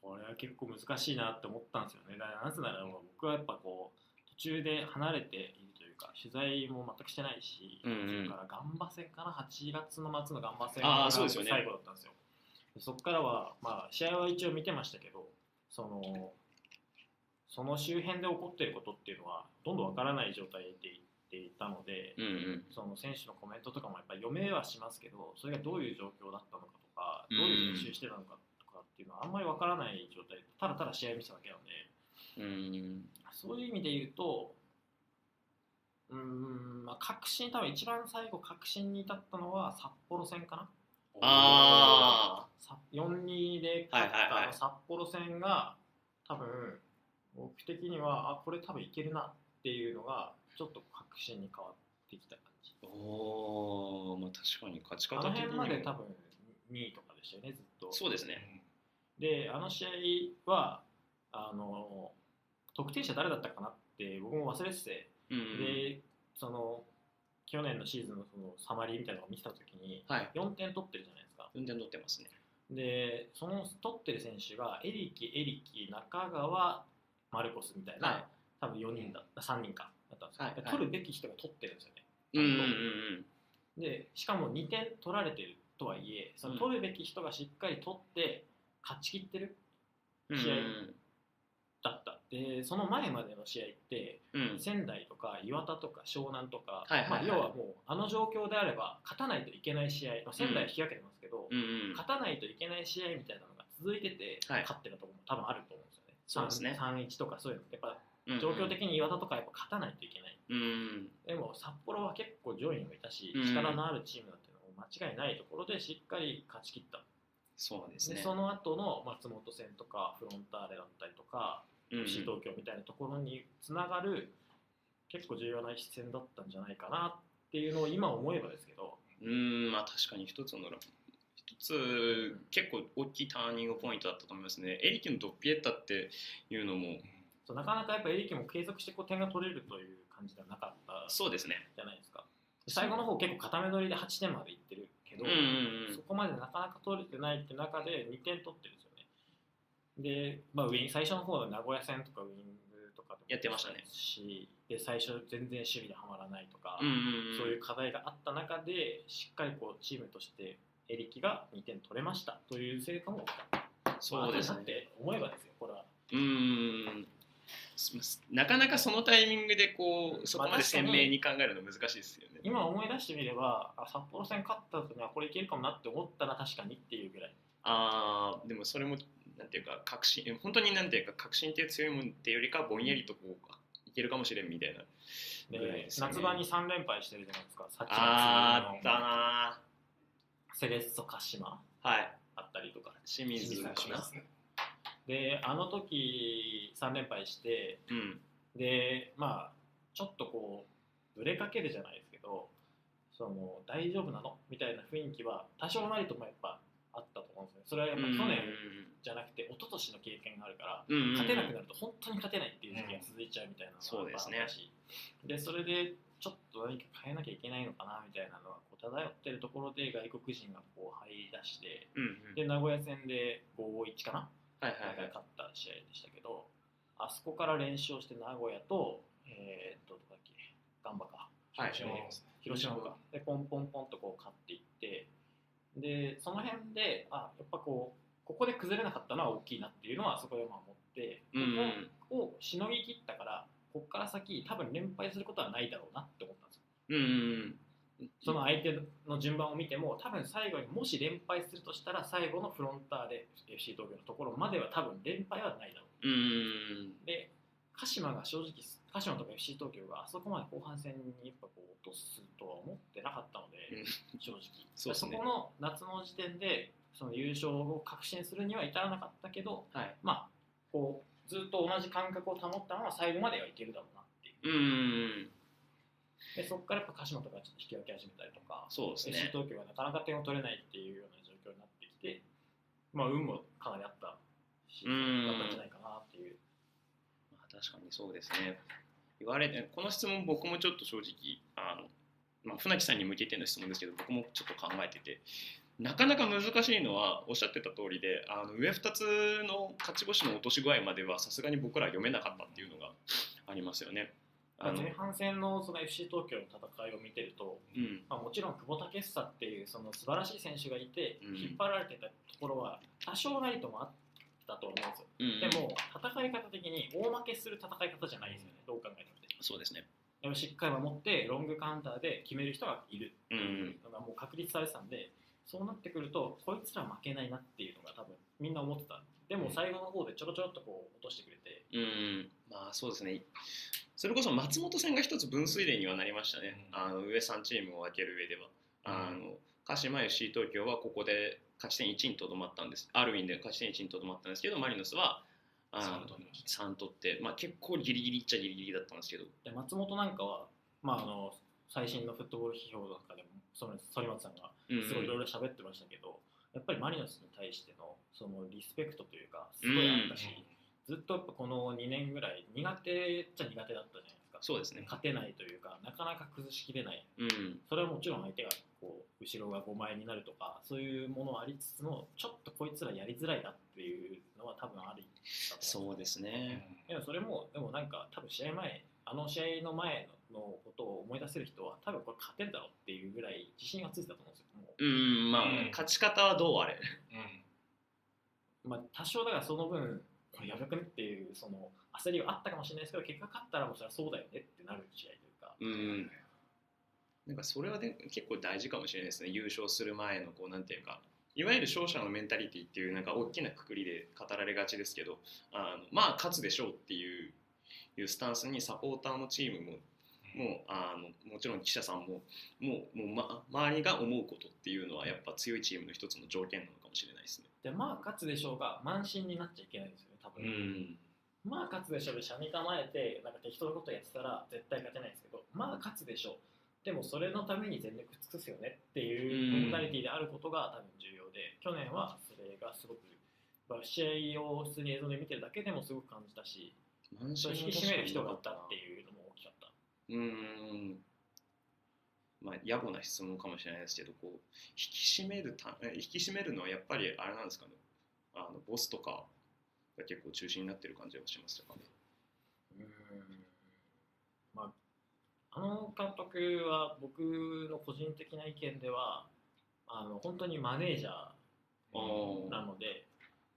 これは結構難しいなって思ったんですよね。なぜなら僕はやっぱこう途中で離れているというか取材も全くしてないし、うんうんそれからガンバ戦かな？8月の末のガンバ戦が最後だったんですよ。でそこからはまあ試合は一応見てましたけど、そのその周辺で起こっていることっていうのはどんどんわからない状態でいっていたので、うんうん。その選手のコメントとかもやっぱり読めはしますけどそれがどういう状況だったのかとかうん。どういう練習してたのかとかっていうのはあんまりわからない状態。でただただ試合見てただけなので。うん。そういう意味で言うとうーん、まあ、確信多分一番最後確信に至ったのは札幌戦かな。あさ4-2で勝ったあの札幌戦が多分僕的にはあこれ多分いけるなっていうのがちょっと確信に変わってきた感じーおーまあ確かに勝ちあの方的にも辺まで多分2位とかでしたよねずっとそうですね。であの試合はあの得点者誰だったかなって僕も忘れてて、うんうん。でその去年のシーズンのそのサマリーみたいなのを見てた時にはい。4点取ってるじゃないですか運転乗ってますね。でその取ってる選手がエリキエリキ中川マルコスみたいな、はい多分4人だ3人かだったんですよ、はいで取るべき人が取ってるんですよね。うんうんうん。でしかも2点取られてるとはいえその取るべき人がしっかり取って勝ち切ってるうん。試合だった。でその前までの試合ってうん。うん。仙台とか岩田とか湘南とか、はいはいはい。まあ、要はもうあの状況であれば勝たないといけない試合、まあ、仙台は引き分けてますけど、うんうん。勝たないといけない試合みたいなのが続いてて、はい。勝ってるところも多分あると思うんですよね。そうですね。3 3-1とかそういうのやっぱ状況的に岩田とかやっぱ勝たないといけない。うんでも札幌は結構上位もいたし、うん力のあるチームだっていうのも間違いないところでしっかり勝ち切った。そうですね。でその後の松本戦とかフロンターレだったりとか、FC 東京みたいなところにつながる結構重要な一戦だったんじゃないかなっていうのを今思えばですけど、うん、まあ確かに一つのラ一つ結構大きいターニングポイントだったと思いますね。エリキのドッピエッタっていうのも、そうなかなかやっぱエリキも継続してこう点が取れるという感じではなかったそうですね。じゃないですか。で最後の方結構固め取りで8点までいってるけど、うんうんそこまでなかなか取れてないって中で2点取ってるんですよね。で、まあ、ウィン最初の方の名古屋戦とかウィングとかでもやってましたねしで最初全然守備ではまらないとか、うん。うんうんうん。そういう課題があった中でしっかりこうチームとしてエリキが2点取れましたという成果もそうですね。まあって思えばですよこれは。うん。す。なかなかそのタイミングでこうそこまで鮮明に考えるの難しいですよね。今思い出してみればあ札幌戦勝った時にはこれいけるかもなって思ったら確かにっていうぐらい。ああでもそれもなんていうか確信本当になんていうか確信っていう強いもんっていうよりかぼんやりとこういけるかもしれんみたいなね。夏場に3連敗してるじゃないですか。さっきあーあったなセレッソ鹿島。ーはい。あったりとか。清水かな。清水かなであの時3連敗してうんでまあちょっとこうぶれかけるじゃないですけどその大丈夫なの？みたいな雰囲気は多少なりともやっぱあったと思うんですよね。それはやっぱ去年じゃなくて一昨年の経験があるからうんうん勝てなくなると本当に勝てないっていう時期が続いちゃうみたいなのがあったし、でそれでちょっと何か変えなきゃいけないのかなみたいなのがこう漂ってるところで外国人がこう入り出してうんうん。で名古屋戦で5-1かな？はいはいはい。勝った試合でしたけどあそこから連勝して名古屋とえー、っとどこだっけ？ガンバか。はい。広島。か。でポンポンポンとこう勝っていってでその辺であやっぱこうここで崩れなかったのは大きいなっていうのはそこでまあ思ってうん。うんここをしのぎ切ったからここから先多分連敗することはないだろうなって思ったんですよ。うんうんその相手の順番を見ても多分最後にもし連敗するとしたら最後のフロンターで FC 東京のところまでは多分連敗はないだろう。うで鹿島が正直鹿島とか FC 東京があそこまで後半戦にやっぱこう落とすとは思ってなかったので、正直。<laughs> そね。この夏の時点でその優勝を確信するには至らなかったけどはい。まあこうずっと同じ感覚を保ったまま最後まではいけるだろうなっていう。うんでそこからやっぱ鹿島とかちょっと引き分け始めたりとかそうです FC ね東京がなかなか点を取れないっていうような状況になってきてまあ運もかなりあったシーズンだったんじゃないかなっていう。まあ、確かにそうですね。言われてこの質問僕もちょっと正直あの、まあ、船木さんに向けての質問ですけど僕もちょっと考えててなかなか難しいのはおっしゃってた通りであの上2つの勝ち星の落とし具合まではさすがに僕ら読めなかったっていうのがありますよね。あの前半戦のその FC 東京の戦いを見てると、うん。まあ、もちろん久保建英っていうその素晴らしい選手がいて、うん。引っ張られてたところは多少なりともあったと思うんですよ、うんでも戦い方的に大負けする戦い方じゃないですよね。どう考えてもね。そうですね。でもしっかり守ってロングカウンターで決める人がいるってうんいうのがもう確立されてたんでそうなってくるとこいつら負けないなっていうのが多分みんな思ってた。でも最後の方でちょろちょろっとこう落としてくれて。うん。まあそうですねそれこそ松本戦が一つ分水嶺にはなりましたね、うん。あの上3チームを分ける上では、あの鹿島 FC 東京はここで勝ち点1にとどまったんです。アルウィンで勝ち点1にとどまったんですけどマリノスはあ3の取りました。3取って、まあ、結構ギリギリっちゃギリギリだったんですけど。で松本なんかは、まあ、あの最新のフットボール批評とかでもその反町さんがうんすごいいろいろ喋ってましたけど、やっぱりマリノスに対してのそのリスペクトというかすごいあったし、ずっとやっぱこの2年ぐらい苦手っちゃ苦手だったじゃないですか。そうですね。勝てないというかなかなか崩しきれない。うん。それはもちろん相手がこう後ろが5枚になるとかそういうものはありつつもちょっとこいつらやりづらいなっていうのは多分あるそうですね。いやそれもでもなんか多分試合前あの試合の前のことを思い出せる人は多分これ勝てるだろうっていうぐらい自信がついてたと思うんですよ。もう。んまあ、うん。勝ち方はどうあれ。うん。う、まあ、多少だからその分これやばくね？っていうその焦りはあったかもしれないですけど結果勝ったらもうそれはそうだよねってなる試合というか。うん。なんかそれはね結構大事かもしれないですね。優勝する前のこうなんていうかいわゆる勝者のメンタリティっていうなんか大きなくくりで語られがちですけどあのまあ勝つでしょうっていういうスタンスにサポーターのチームももうあのもちろん記者さんももうもう、ま、周りが思うことっていうのはやっぱ強いチームの一つの条件なのかもしれないですね。でまあ勝つでしょうが慢心になっちゃいけないんです多分、ん。まあ勝つでしょうで車に構えてなんか適当なことやってたら絶対勝てないですけどまあ勝つでしょう。でもそれのために全力尽くすよねっていううん。メンタリティであることが多分重要で去年はそれがすごく、まあ、試合を普通に映像で見てるだけでもすごく感じたし満それ引き締める人がいたっていうのも大きかった。うーん。まあ野暮な質問かもしれないですけどこう引き締めるたえ引き締めるのはやっぱりあれなんですかね。あのボスとかが結構中心になってる感じがしましたかね。うーん。まああの監督は僕の個人的な意見ではあの本当にマネージャーなので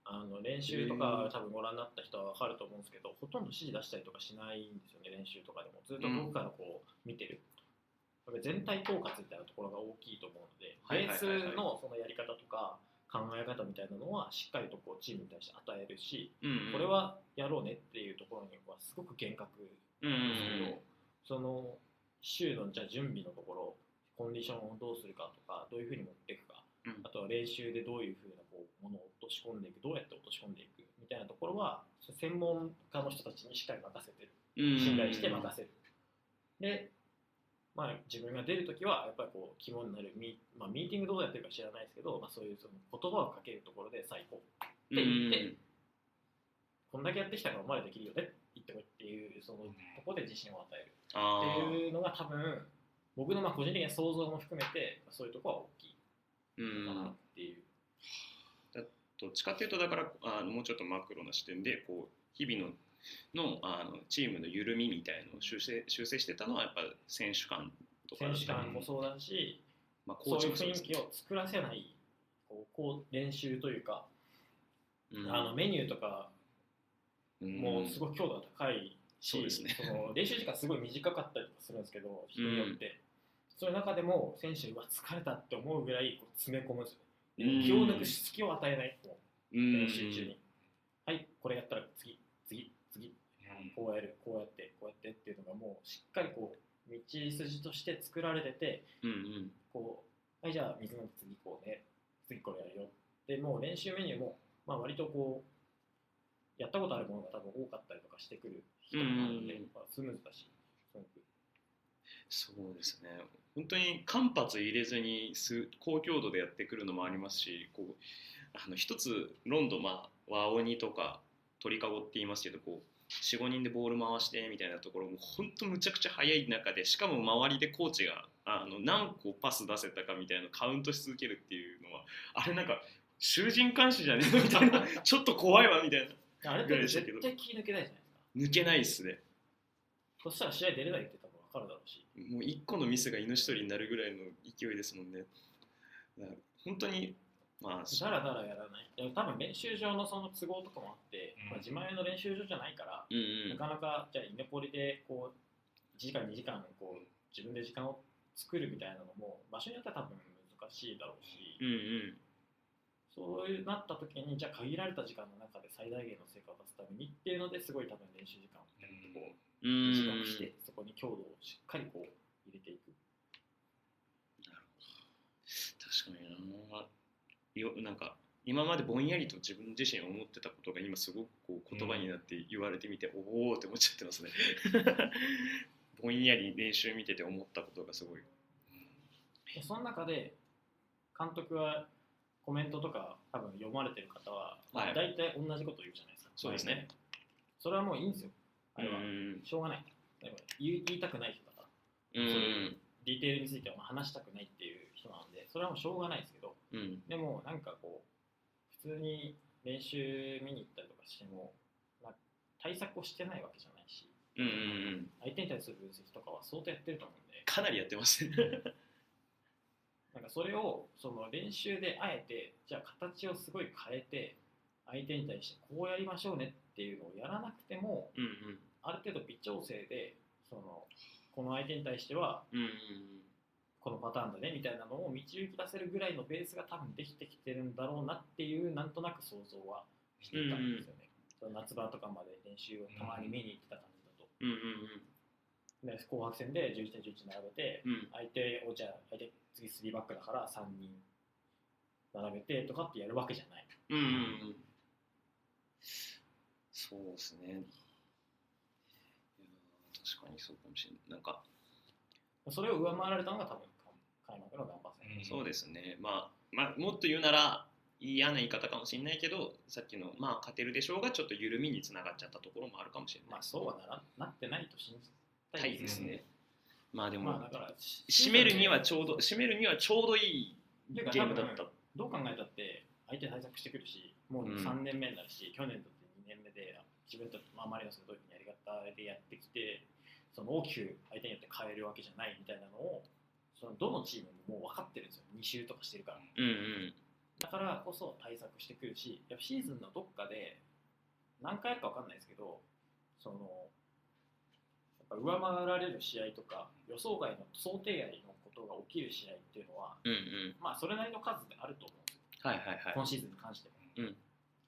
あの練習とか多分ご覧になった人は分かると思うんですけどほとんど指示出したりとかしないんですよね練習とかでも。ずっと遠くからこう見てる、これ全体統括みたいなところが大きいと思うので、ベースのそのやり方とか考え方みたいなのはしっかりとこうチームに対して与えるし、うんこれはやろうねっていうところにはすごく厳格うんですけど、その週のじゃあ準備のところコンディションをどうするかとかどういうふうに持っていくか、うん。あとは練習でどういうふうなこうものを落とし込んでいくどうやって落とし込んでいくみたいなところは専門家の人たちにしっかり任せてる。うん。信頼して任せる、で、まあ、自分が出るときはやっぱりこう肝になるミ,、まあ、ミーティングどうやってるか知らないですけど、まあ、そういうその言葉をかけるところで最高うんって言ってこんだけやってきたからお前らできるよねって言ってこいっていうそのところで自信を与える。あっていうのが多分僕のまあ個人的な想像も含めてそういうところは大きい。かなっていう、どっちかっていうとだからあのもうちょっとマクロな視点でこう日々ののあのチームの緩みみたいのを修正修正してたのはやっぱ選手間とか選手間もそうだし、まあ、コそういう雰囲ーチもそうです。気を作らせないこうこう練習というか、うん。あのメニューとかもうすごい強度が高いし、そうですね。その練習時間すごい短かったりとかするんですけど人によって、その中でも選手は疲れたって思うぐらいこう詰め込むんですよ。でうん。気を抜く隙を与えない。練習中に、はいこれやったら次次次こうやるこうやってこうやってっていうのがもうしっかりこう道筋として作られててうんうん。こうはいじゃあ水飲んで次こうね。次これやるよ。でもう練習メニューも、まあ、割とこうやったことあるものが多分多かったりとかしてくる人もあるんで、うんまあ、スムーズだしすごく。そうですね。本当に間髪入れずにす高強度でやってくるのもありますしこうあの一つロンドン、まあ、和鬼とか鳥かごって言いますけどこう45人でボール回してみたいなところも本当むちゃくちゃ速い中でしかも周りでコーチがあの何個パス出せたかみたいなカウントし続けるっていうのはあれなんか囚人監視じゃねえのみたいな <laughs> ちょっと怖いわみたいなあれってぐらいでしたけど絶対気抜けないじゃないですか。抜けないっすね。そしたら試合出れないって多分分かるだろうし。もう一個のミスが命取りになるぐらいの勢いですもんね。本当に、まあ、だらだらやらない。でも多分練習場のその都合とかもあって、うん。まあ、自前の練習場じゃないからうんうん。なかなかじゃあイネポリでこう1時間2時間こう自分で時間を作るみたいなのも場所によっては多分難しいだろうし、うんうん。そういうなった時にじゃあ限られた時間の中で最大限の成果を出すためにっていうのですごい多分練習時間をこううん。短くしてそこに強度をしっかりこう入れていく。確かになよなんか今までぼんやりと自分自身思ってたことが今すごくこう言葉になって言われてみて、おおって思っちゃってますね。<laughs> ぼんやり練習見てて思ったことがすごい。でその中で監督はコメントとか多分読まれてる方は、まあ、はい。大体同じこと言うじゃないですか。そうですね。それはもういいんですよ。あれは、うん。しょうがない。言いたくない人だから。うん。ディテールについてはまあ話したくないっていう人なのでそれはもうしょうがないですけどうん。でもなんかこう普通に練習見に行ったりとかしても、まあ、対策をしてないわけじゃないしうんうんうん。相手に対する分析とかは相当やってると思うんで。かなりやってますね。なんかそれをその練習であえてじゃあ形をすごい変えて相手に対してこうやりましょうねっていうのをやらなくてもうんある程度微調整でそのこの相手に対してはうんうんこのパターンだねみたいなのを導き出せるぐらいのベースが多分できてきてるんだろうなっていうなんとなく想像はしていたんですよね、その夏場とかまで練習をたまに見に行ってた感じだと、うんうん。で紅白戦で11対11並べてうん。うん相手をじゃあ相手次3バックだから3人並べてとかってやるわけじゃない。うんうんうん。そうですね。確かにそうかもしれない。なんか。それを上回られたのが多分開幕のガンバ戦、そうですね、まあ、まあもっと言うなら嫌な言い方かもしれないけどさっきのまあ勝てるでしょうがちょっと緩みにつながっちゃったところもあるかもしれない。まあそうはならなってないと信じたたいいですね、ですね、まあでも、まあだから締めるにはちょうど締めるにはちょうどいいゲームだった。どう考えたって相手対策してくるしもううん。3年目になるし、去年だって2年目で自分たち、まあ、マリノスがどういうふうにやり方でやってきてその大きく相手によって変えるわけじゃないみたいなのをそのどのチームももう分かってるんですよ。2周とかしてるから。うんうん。だからこそ対策してくるしやっぱシーズンのどっかで何回か分かんないですけどそのやっぱ上回られる試合とか予想外の想定外のことが起きる試合っていうのはうんうん。まあそれなりの数であると思うんですよ。はいはいはい。今シーズンに関しても、うん。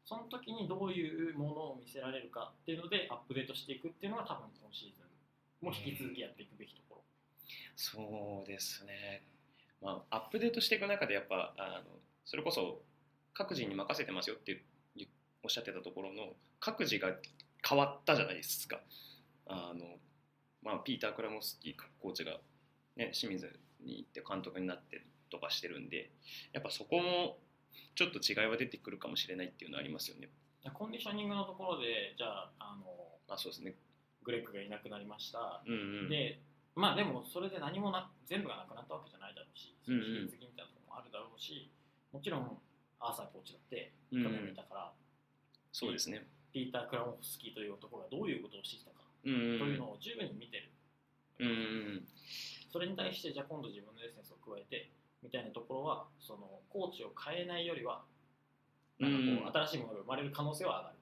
その時にどういうものを見せられるかっていうのでアップデートしていくっていうのが多分今シーズン。も引き続きやっていくべきところ、そうですね、まあ、アップデートしていく中でやっぱあのそれこそ各人に任せてますよっておっしゃってたところの各自が変わったじゃないですか。あのまあ、ピーター・クラモスキーコーチが、ね、清水に行って監督になってとかしてるんでやっぱそこもちょっと違いは出てくるかもしれないっていうのはありますよね。コンディショニングのところでじゃああのまあそうですね。グレッグがいなくなりました、うんうん。でまあでもそれで何もな全部がなくなったわけじゃないだろうし、うんうん引き継ぎみたいなところもあるだろうしもちろんアーサーコーチだってうん去年見たから、そうですね。ピーター・クラモフスキーという男がどういうことをしてきたかというのを十分に見てる、うんうんそれに対してじゃあ今度自分のエッセンスを加えてみたいなところはそのコーチを変えないよりはなんかこう新しいものが生まれる可能性は上がる。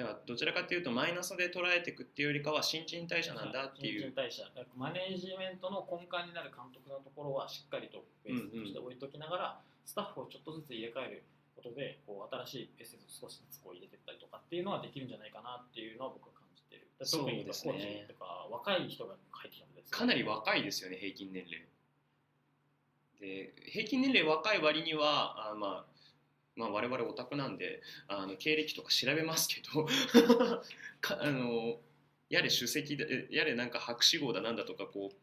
だからどちらかというとマイナスで捉えていくっていうよりかは新陳代謝なんだっていう。新陳代謝。マネージメントの根幹になる監督のところはしっかりとベースとして置いときながら、スタッフをちょっとずつ入れ替えることでこう新しいエッセンスを少しずつこう入れていったりとかっていうのはできるんじゃないかなっていうのは僕は感じてる。特にコーチとか若い人が入ってきたのでかなり若いですよね平均年齢。で平均年齢若い割にはあまあまあ我々オタクなんであの経歴とか調べますけど <laughs> かあのやれ首席だえやれなんか博士号だなんだとかこう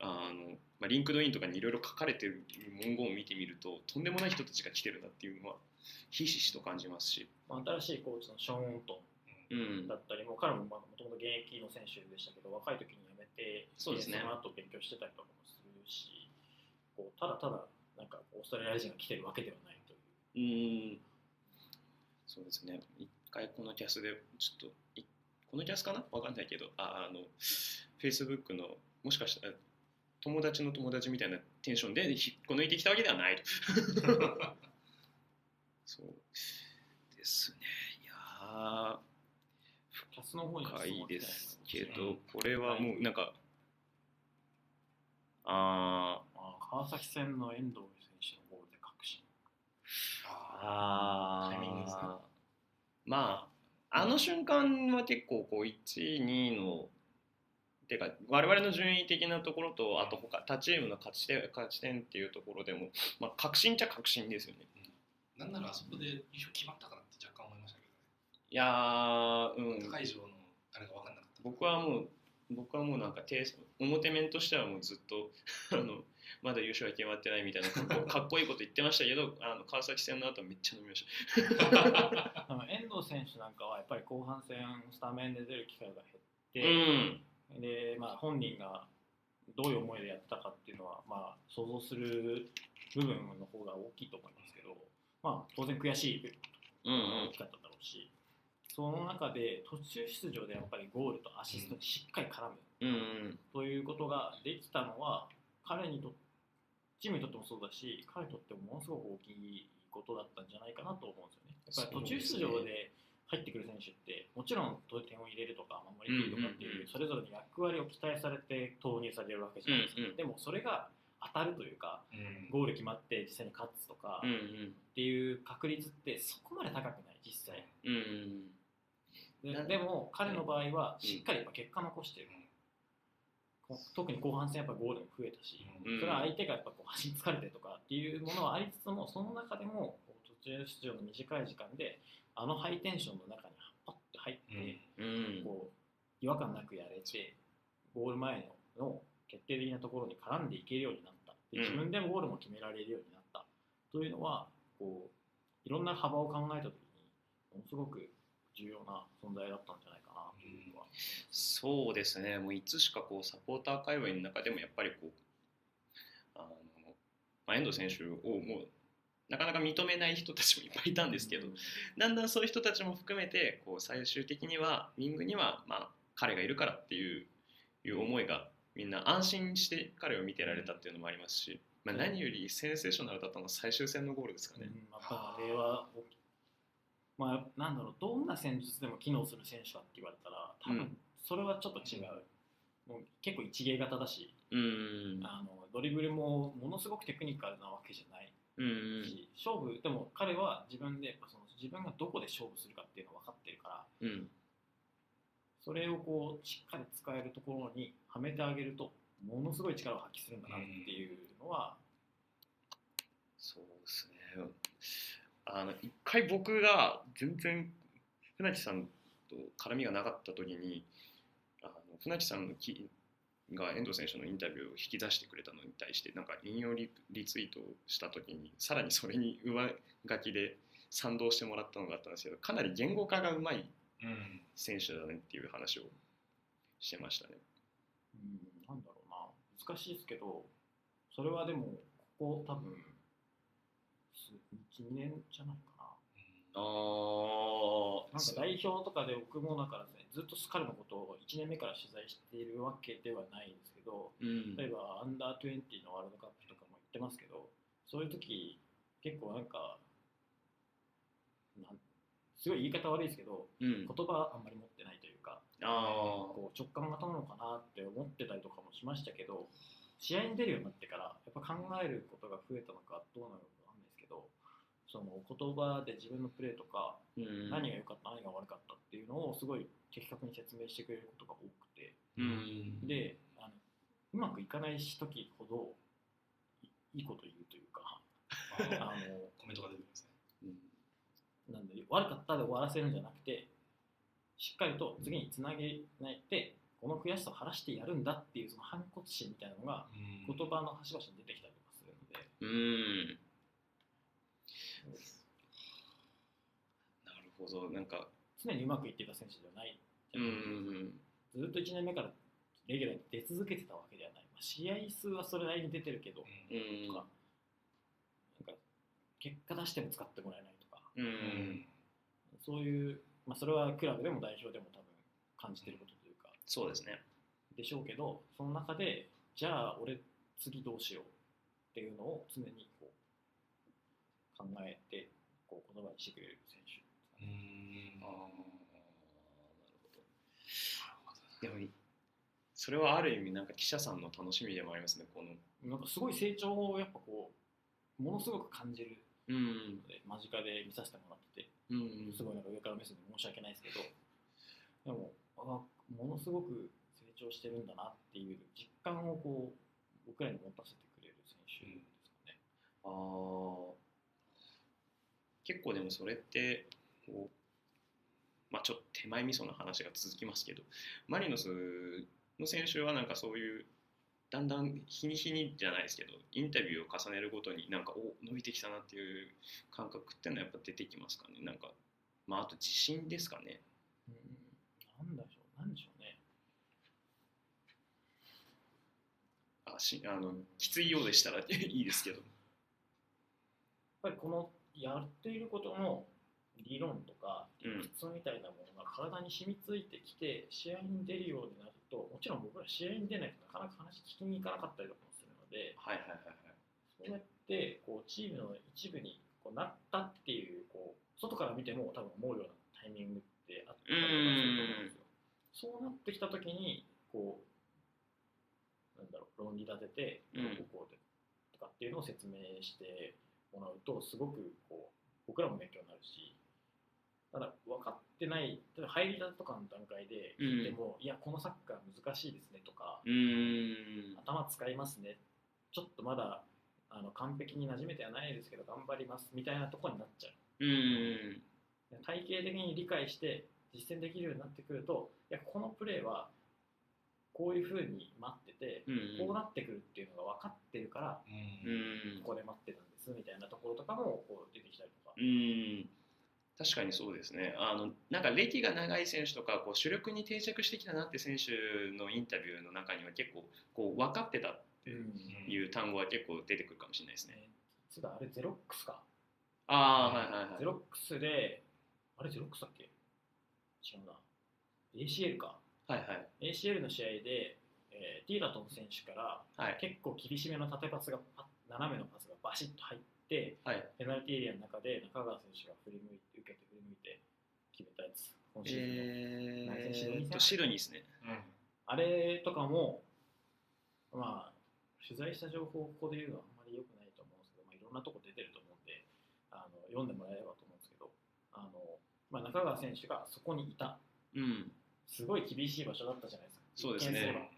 あの、まあ、 LinkedIn とかにいろいろ書かれてる文言を見てみるととんでもない人たちが来てるなっていうのはひしひしと感じますし、まあ新しいコーチのショーン・オントうん。ンだったりも彼ももともと現役の選手でしたけど若い時に辞めてそうですね。その後勉強してたりとかもするしこうただただなんかオーストラリア人が来てるわけではないう。ん。そうですね。一回このキャスでちょっといこのキャスかな？わかんないけど。ああの Facebook のもしかしたら友達の友達みたいなテンションで引っこ抜いてきたわけではないと。<laughs> そうですね。いやーキャスの方には深いですけのどこれはもうなんかああ川崎戦の遠藤選手のゴールで確信ああタイミングですまああの瞬間は結構こう1位2位のてか我々の順位的なところとあと他他チームの勝ち点勝ち点っていうところでも、まあ、確信っちゃ確信ですよね。なんならあそこで優勝決まったかなって若干思いましたけいやーうどね、ん。高い上のあれが分かんなかった。僕はもう僕はもうなんか提表面としてはもうずっと <laughs> あのまだ優勝は決まってないみたいなかっこ <laughs> かっこいいこと言ってましたけどあの川崎戦の後めっちゃ飲みましたあの遠藤選手なんかはやっぱり後半戦スタメンで出る機会が減うって、ん。でまあ、本人がどういう思いでやってたかっていうのは、まあ、想像する部分の方が大きいと思いますけど、まあ、当然悔しい部分うんうんが大きかっただろうし、その中で途中出場でやっぱりゴールとアシストにしっかり絡むうんうん。ということができたのは彼にとチームにとってもそうだし彼にとってもものすごく大きいことだったんじゃないかなと思うんですよね。やっぱり途中出場で入ってくる選手ってもちろん点を入れるとか守り切るとかっていうそれぞれの役割を期待されて投入されるわけじゃないですか、でもそれが当たるというかうん。ゴール決まって実際に勝つとかっていう確率ってそこまで高くない実際。ででも彼の場合はしっかり結果残してる、こ特に後半戦やっぱゴールも増えたし、うん。それは相手がやっぱこう走り疲れてとかっていうものはありつつもその中でも途中出場の短い時間であのハイテンションの中にパッて入って、うん。こう違和感なくやれてゴール前のの決定的なところに絡んでいけるようになったでうん。自分でもゴールも決められるようになった。というのはこういろんな幅を考えた時にものすごく重要な存在だったんじゃないそうですね。もういつしかこうサポーター界隈の中でもやっぱりこうあの、まあ、遠藤選手をもうなかなか認めない人たちもいっぱいいたんですけど、だんだんそういう人たちも含めてこう最終的にはウィングには、まあ、彼がいるからっていういう思いがみんな安心して彼を見てられたっていうのもありますし、まあ、何よりセンセーショナルだったのは最終戦のゴールですかね。うん。やっぱあれは大きまあなんだろうどんな戦術でも機能する選手かって言われたら多うん。分それはちょっと違う、もう結構一芸型だし、うん。あのドリブルもものすごくテクニカルなわけじゃないうんし、勝負でも彼は自分でやっぱその自分がどこで勝負するかっていうのを分かってるからうん。それをこうしっかり使えるところにはめてあげるとものすごい力を発揮するんだなっていうのは、そうですねあの一回僕が全然船木さんと絡みがなかった時にあの船木さんのきが遠藤選手のインタビューを引き出してくれたのに対してなんか引用リツイートした時にさらにそれに上書きで賛同してもらったのがあったんですけどかなり言語化がうまい選手だねっていう話をしてましたね。うんなんだろうな難しいですけどそれはでもここ多分12年じゃないかな。あー。なんか代表とかで僕もだからねずっと彼のことを1年目から取材しているわけではないんですけどうん。例えばアンダー20のワールドカップとかも言ってますけどそういう時結構なんかなんすごい言い方悪いですけどうん。言葉あんまり持ってないというかあー。こう直感が飛ぶのかなって思ってたりとかもしましたけど試合に出るようになってからやっぱ考えることが増えたのかどうなのかわかんないですけどその言葉で自分のプレーとかうん。何が良かった何が悪かったっていうのをすごい的確に説明してくれることが多くて。うん。であのうまくいかない時ほどいいいこと言うというか <laughs> あのコメントが出てくるんですね。うん。なんで悪かったで終わらせるんじゃなくてしっかりと次につなげないでこの悔しさを晴らしてやるんだっていうその反骨心みたいなのがうん。言葉の端々に出てきたりとかするので、うんなるほど。なんか常にうまくいっていた選手ではないじうゃないですか。ん。ずっと1年目からレギュラーに出続けてたわけではない、まあ、試合数はそれなりに出てるけど、うん。とかなんか結果出しても使ってもらえないとか。ううん。んそういう、まあ、それはクラブでも代表でも多分感じてることというか。そうですね。でしょうけどその中でじゃあ俺次どうしようっていうのを常に考えてこう言葉にしてくれる選手。うん。ああなるほど。でもそれはある意味なんか記者さんの楽しみでもありますねこの。なんかすごい成長をやっぱこうものすごく感じるうん。間近で見させてもらってて。うんすごいなんか上から目線で申し訳ないですけど。でもあものすごく成長してるんだなっていう実感をこう僕らに持たせてくれる選手ですかね。ああ結構でもそれってこうまあちょっと手前味噌の話が続きますけどマリノスの選手はなんかそういうだんだん日に日にじゃないですけどインタビューを重ねるごとになんかお伸びてきたなっていう感覚っていうのはやっぱ出てきますかね？なんかまああと自信ですかね？うんなんだでしょう、なんでしょうね。あしあのきついようでしたらいいですけど。やっぱりこのやっていることの理論とかうん。理屈みたいなものが体に染みついてきて試合に出るようになるともちろん僕ら試合に出ないとなかなか話聞きに行かなかったりとかもするのではいはいはいはい。そうやってこうチームの一部にこうなったっていうこう外から見ても多分思うようなタイミングってあったりとかすると思うんですよ。そうなってきた時にこうなんだろう論理立ててうん。こうこうでとかっていうのを説明してもらうとすごくこう僕らも勉強になるしただ分かってない例えば入りたてとかの段階で聞いても、いやこのサッカー難しいですねとか、頭使いますね。ちょっとまだあの完璧に馴染めてはないですけど頑張りますみたいなところになっちゃう。うーん体系的に理解して実践できるようになってくるといやこのプレーはこういうふうに待ってて、うん。こうなってくるっていうのが分かってるからうん。うん。ここで待ってたんですみたいなところとかもこう出てきたりとか。う、ん。確かにそうですね。あのなんか歴が長い選手とかこう主力に定着してきたなって選手のインタビューの中には結構こう分かってたっていう単語が結構出てくるかもしれないですね。ね。実はあれゼロックスか、ああはいはいはい。ゼロックスであれゼロックスだっけ？違うな。ACL か。はいはい。ACL の試合で、えーティーラトン選手からはい。結構厳しめの縦パスが斜めのパスがバシッと入ってはい。ペナルティーエリアの中で中川選手が振り向いて受けて振り向いて決めたやつ今シーズンの、え何選手ーシドニーですね。あれとかもまあ取材した情報をここで言うのはあんまり良くないと思うんですけど、まあ、いろんなとこ出てると思うんであの読んでもらえればと思うんですけどあの、まあ、中川選手がそこにいたうん。すごい厳しい場所だったじゃないですかそうですね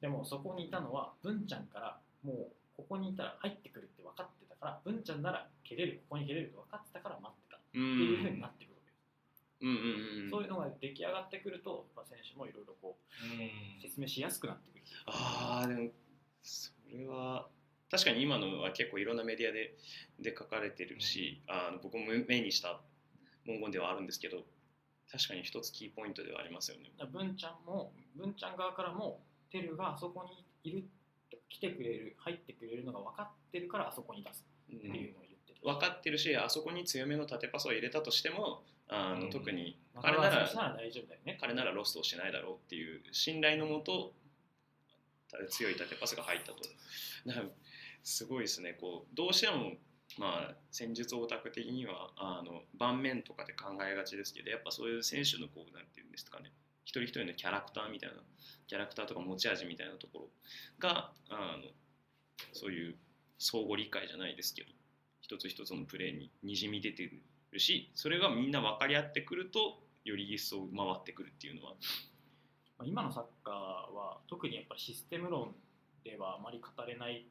でもそこにいたのは文ちゃんからもうここにいたら入ってくるって分かってたから文ちゃんなら蹴れるここに蹴れると分かってたから待ってたっていうふうになってくるわけです、そういうのが出来上がってくると、まあ、選手もいろいろこう説明しやすくなってくる。ああでもそれは確かに今のは結構いろんなメディアでで書かれてるし、うん、あの僕も目にした文言ではあるんですけど確かに一つキーポイントではありますよね。文ちゃんも文ちゃん側からもテルがあそこにいる来てくれる入ってくれるのが分かってるからあそこに出すうんっていうのを言ってて、分かってるしあそこに強めの縦パスを入れたとしてもあの、うん。特に中彼なら大丈夫だよね。彼ならロストをしないだろうっていう信頼のもと強い縦パスが入ったと。すごいですね。こうどうしてもまあ戦術オタク的にはあの盤面とかで考えがちですけどやっぱそういう選手のこうなんていうんですかね一人一人のキャラクターみたいなキャラクターとか持ち味みたいなところがあのそういう相互理解じゃないですけど一つ一つのプレーににじみ出てるしそれがみんな分かり合ってくるとより一層回ってくるっていうのはまあ、今のサッカーは特にやっぱりシステム論ではあまり語れない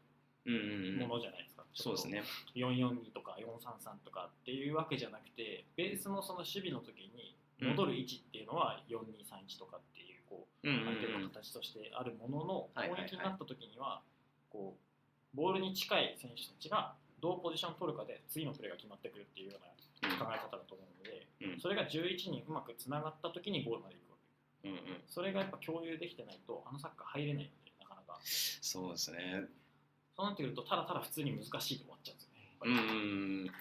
ものじゃないですか、そうですね。442とか433とかっていうわけじゃなくてベースのその守備の時に戻る位置っていうのは4231とかっていうこうある程度うん。形としてあるものの攻撃になった時にはこうボールに近い選手たちがどうポジションを取るかで次のプレーが決まってくるっていうような考え方だと思うのでうん。それが11にうまくつながった時にゴールまで行くわけ。うんうん。それがやっぱ共有できてないとあのサッカー入れないのでなかなか。そうですね。そうなってくるとただただ普通に難しいで終わっちゃうんですよね。うりん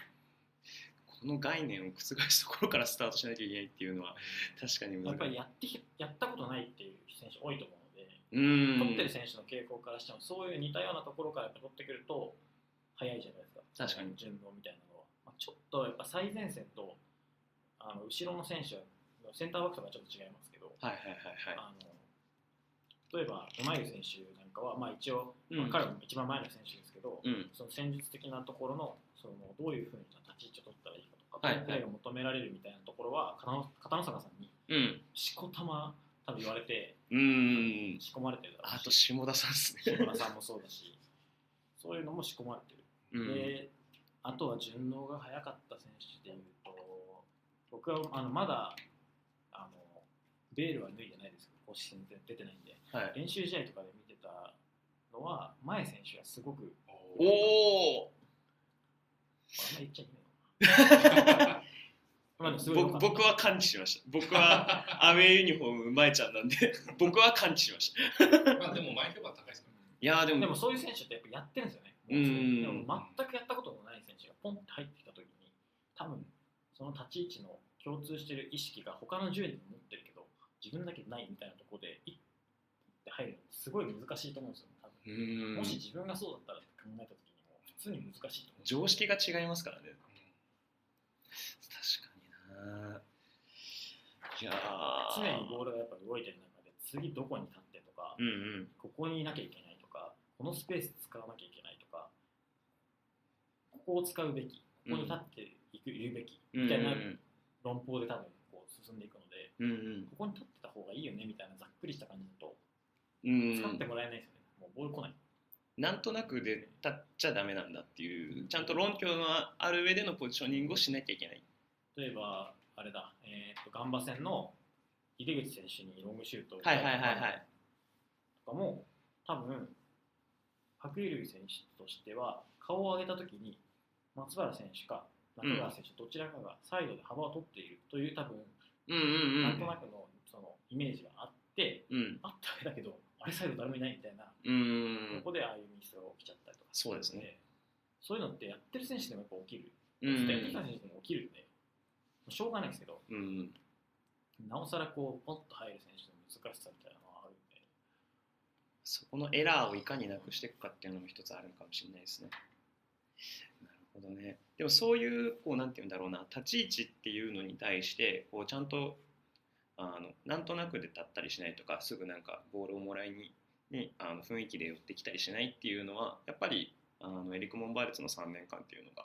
うんこの概念を覆すところからスタートしなきゃいけないっていうのは確かにやっぱりいやってきやったことないっていう選手多いと思うのでうん。取ってる選手の傾向からしてもそういう似たようなところからやっぱ取ってくると早いじゃないですか。確かに。順応みたいなのは、まあ、ちょっとやっぱ最前線とあの後ろの選手はセンターバックとかちょっと違いますけど、はいはいはいはあの例えばオマイル選手なんかは、まあ、一応、いまあ彼も一番前の選手ですけど、うん。その戦術的なところのそのどういうふうな立ち位置を取ったらいいかとか、はいこうい。うプレーが求められるみたいなところは片野坂さんにうん。しこたま多分言われてうん。仕込まれてるだろうし。あと下田さんですね。下村さんもそうだしそういうのも仕込まれてる、うん。であとは順応が早かった選手でいうと僕はあのまだあのベールは脱いでないですけど公式戦で出てないんではい。練習試合とかで見てたのは前選手がすごくおおあんま言っちゃいけない <laughs> まあ僕僕は感知しました。<laughs> 僕はアウェーユニフォーム前ちゃんなんで。<laughs> 僕は感知しました。まあでも前評価高いですかいやーでもでもそういう選手ってやっぱやってるんですよね。うん。でも全くやったことのない選手がポンって入ってきたときに、多分その立ち位置の共通してる意識が他の10人持ってるけど、自分だけないみたいなところで、いって入るのすごい難しいと思うんですよ、多う分。ん。もし自分がそうだったらって考えたときにも、普通に難しいと思う。常識が違いますからね確かにな。いやー。常にボールがやっぱ動いてる中で、次どこに立ってとか、うんうん。ここにいなきゃいけないとか、このスペース使わなきゃいけないとか、ここを使うべき、ここに立っていく、いるべき、みたいなうん論法で多分こう進んでいくので、うんうん。ここに立ってた方がいいよねみたいなざっくりした感じだと、うん。使ってもらえないですよね。もうボール来ない。なんとなくで立っちゃダメなんだっていうちゃんと論拠がある上でのポジショニングをしなきゃいけない。例えば、あれだ、えー、とガンバ戦の井出口選手にロングシュートをはいはいはいはい。とかも、多分白衣類選手としては、顔を上げたときに、松原選手か中川選手、どちらかがサイドで幅を取っているという、多分うんうんなんとなくのそのイメージがあって、うんうん。あったわけだけど、あれサイド誰もいないみたいな、うん。ここでああいうミスが起きちゃったりとか。そうですね。でそういうのってやってる選手でもやっぱ起きる。うん。ずっとやってきた選手でも起きるんで、しょうがないですけど、うん。なおさらこう、ポンと入る選手の難しさみたいなのはあるんで、そこのエラーをいかになくしていくかっていうのも一つあるかもしれないですね。なるほどね。でもそういうこうなんて言うんだろうな。立ち位置っていうのに対してこうちゃんとあのなんとなくで立ったりしないとかすぐなんかボールをもらいににあの雰囲気で寄ってきたりしないっていうのはやっぱりあのエリック・モンバーレツの3年間っていうのが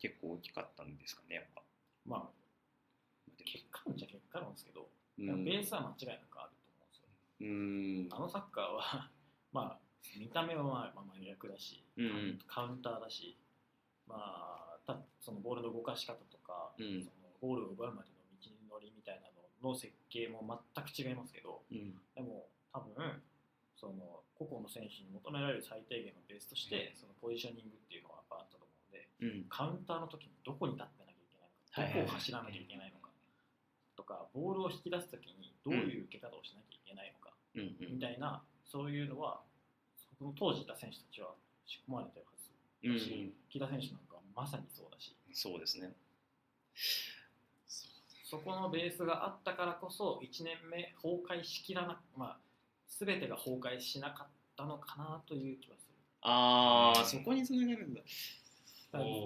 結構大きかったんですかねやっぱ。まあ、結果論じゃ結果論ですけど、うん。ベースは間違いなくあると思うんですよ。うん。あのサッカーは、<laughs> まあ、見た目はまあまあ真逆だし、うん。カウンターだし、まあ、たそのボールの動かし方とか、うん。そのゴールを奪うまでの道の設計も全く違いますけどうん。でも多分その個々の選手に求められる最低限のベースとしてそのポジショニングっていうのはやっぱあったと思うのでうん。カウンターの時にどこに立ってなきゃいけないのか、どこを走らなきゃいけないのかとかボールを引き出す時にどういう受け方をしなきゃいけないのか、みたいなそういうのはその当時いた選手たちは仕込まれてるはずうん。だし、木田選手なんかはまさにそうだし。そうですねそこのベースがあったからこそ1年目崩壊しきらなまあ全てが崩壊しなかったのかなという気はする。ああそこにつながるんだ。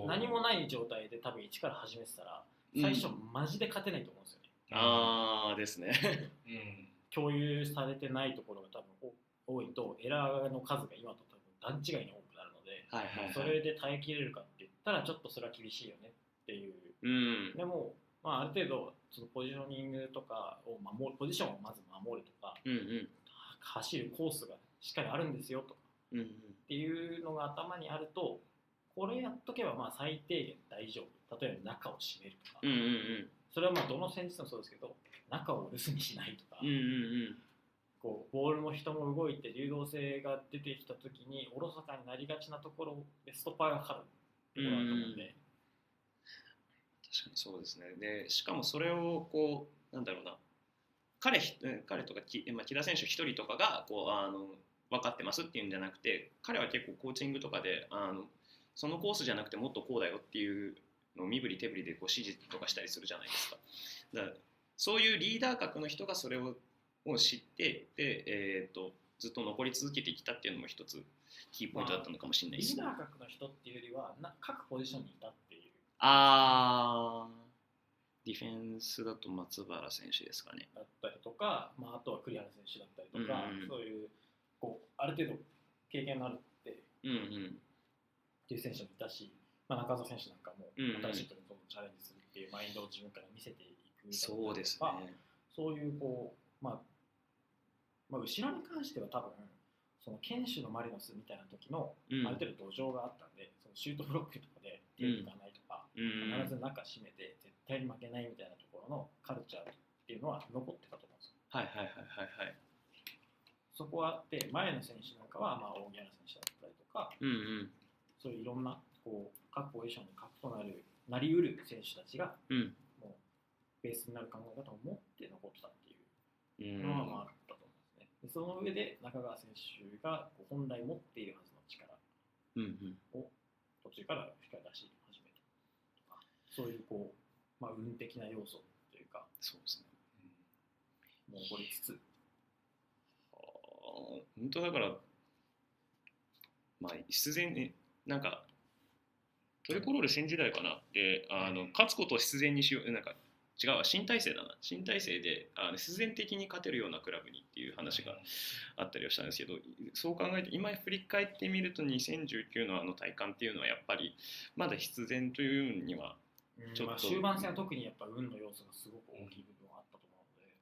何もない状態で多分一から始めてたら最初マジで勝てないと思うんですよね、ああですね。うん。共有されてないところが多分お多いとエラーの数が今と多分段違いに多くなるのではいはい、はい、それで耐えきれるかって言ったらちょっとそれは厳しいよねっていう。うん。でも、まあ、ある程度そのポジショニングとかを守るポジションをまず守るとかうんうん。走るコースがしっかりあるんですよとかうんうん。っていうのが頭にあるとこれやっとけばまあ最低限大丈夫。例えば中を締めるとか、うんうんそれはまあどの戦術もそうですけど中を留守にしないとか、うんうんうん。こうボールも人も動いて流動性が出てきた時におろそかになりがちなところでストッパーがかかるところだと思うんで、確かにそうですね。でしかもそれをこうなんだろうな。彼彼とか、まあ、木田選手一人とかがこうあの分かってますっていうんじゃなくて彼は結構コーチングとかであのそのコースじゃなくてもっとこうだよっていうのを身振り手振りでこう指示とかしたりするじゃないですか。だからそういうリーダー格の人がそれをを知ってで、えー、とずっと残り続けてきたっていうのも一つキーポイントだったのかもしれないですね、リーダー格の人っていうよりはな各ポジションにいたってあーディフェンスだと松原選手ですかね。だったりとか、まあ、あとは栗原選手だったりとか、うんうんそういうこうある程度経験のあるってっうんうんていう選手もいたし、まあ、中澤選手なんかもうんうん新しいことにどんどんチャレンジするっていうマインドを自分から見せていくそうですね。そういうこう、まあ、まあ後ろに関しては多分その堅守のマリノスみたいな時のうんある程度土壌があったんで、そのシュートブロックとかで手抜かないと必ず中締めて絶対に負けないみたいなところのカルチャーっていうのは残ってたと思うんですよ。はいはいはいはいはい。そこはあって前の選手なんかはまあ大木原選手だったりとかうんそういういろんなこう各ポジションに核となるなりうる選手たちがうんうんもうベースになる考え方を持って残ってたっていううんのはまああったと思うんですね。でその上で中川選手が本来持っているはずの力うんうんを途中からしっかり出しそういうこう、まあ、運的な要素というかそうですね。もう起こりつつあー本当だから、まあ、必然に、なんか、トリコロール戦時代かなで、あの勝つことを必然にしよう、なんか、違うわ、新体制だな。新体制であの必然的に勝てるようなクラブにっていう話があったりはしたんですけど、そう考えて、今振り返ってみると、2019のあの体感っていうのは、やっぱり、まだ必然というには、ちょっと。まあ、終盤戦は特にやっぱ運の要素がすごく大きい部分はあったと思うので、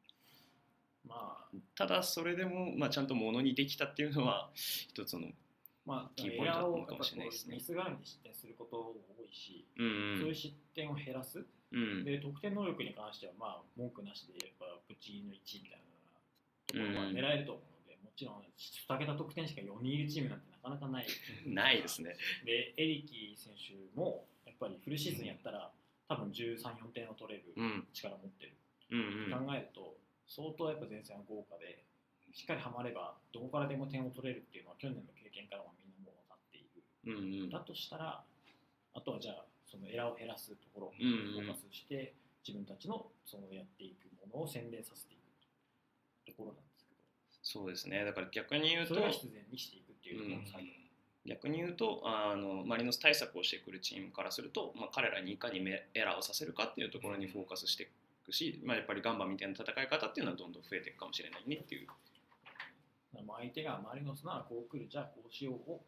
まあ、ただそれでも、まあ、ちゃんとものにできたっていうのは、一つの、まあ、キーエポイントだったのかもしれないですね。うミス絡みで失点することも多いし、うんそういう失点を減らす、うん、で得点能力に関しては、まあ、文句なしで、やっぱぶちの1みたいなところは狙えると思うので、もちろん、2桁得点しか4人いるチームなんてなかなかない。<laughs> ないですね。で、エリキ選手も、やっぱりフルシーズンやったら、多分13、4点を取れるうん力を持ってる。うんうん考えると、相当やっぱ前線は豪華で、しっかりはまれば、どこからでも点を取れるっていうのは、去年の経験からもみんなもう分かっている。うんうんだとしたら、あとはじゃあ、そのエラーを減らすところをフうんうんォーカスして、自分たちのそのやっていくものを洗練させていくところなんですけそうですねだから逆に言ど、うとそれを必然にしていくっていうところの作業。逆に言うとあのマリノス対策をしてくるチームからすると、まあ、彼らにいかにメエラーをさせるかっていうところにフォーカスしていくし、まあ、やっぱりガンバみたいな戦い方っていうのはどんどん増えていくかもしれないねっていう。まあ相手がマリノスならこう来る、じゃあこうしようを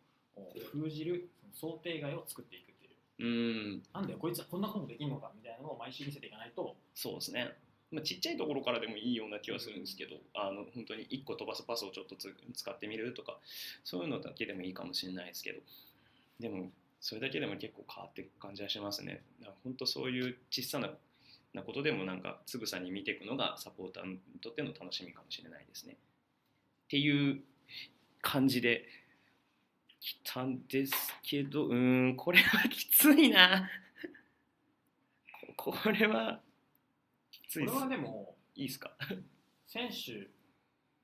封じる想定外を作っていくっていう。うんなんだよ、こいつはこんなことできるのかみたいなのを毎週見せていかないと、そうですね、まあ、ちっちゃいところからでもいいような気はするんですけどあの本当に1個飛ばすパスをちょっと使ってみるとかそういうのだけでもいいかもしれないですけどでもそれだけでも結構変わっていく感じはしますねだから本当そういう小さななことでもなんかつぶさに見ていくのがサポーターにとっての楽しみかもしれないですね。っていう感じで来たんですけどうーんこれはきついな <laughs> これはついこれはでもいいですか？選手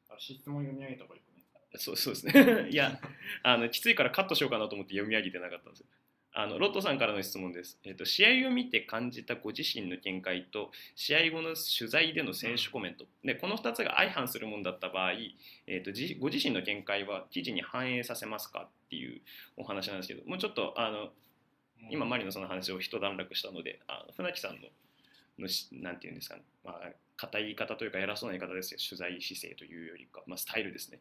あ質問読み上げた方がいいかね。そうそうですね。<laughs> いやあのきついからカットしようかなと思って読み上げてなかったんですよ。あのロットさんからの質問です、えっと試合を見て感じたご自身の見解と試合後の取材での選手コメント。でこの2つが相反するものだった場合、えっとじご自身の見解は記事に反映させますかっていうお話なんですけどもうちょっとあの今マリのその話を一段落したのであの船木さんののしなんていうんですかね、まあ、硬い言い方というか偉そうな言い方ですよ。取材姿勢というよりか、まあ、スタイルですね。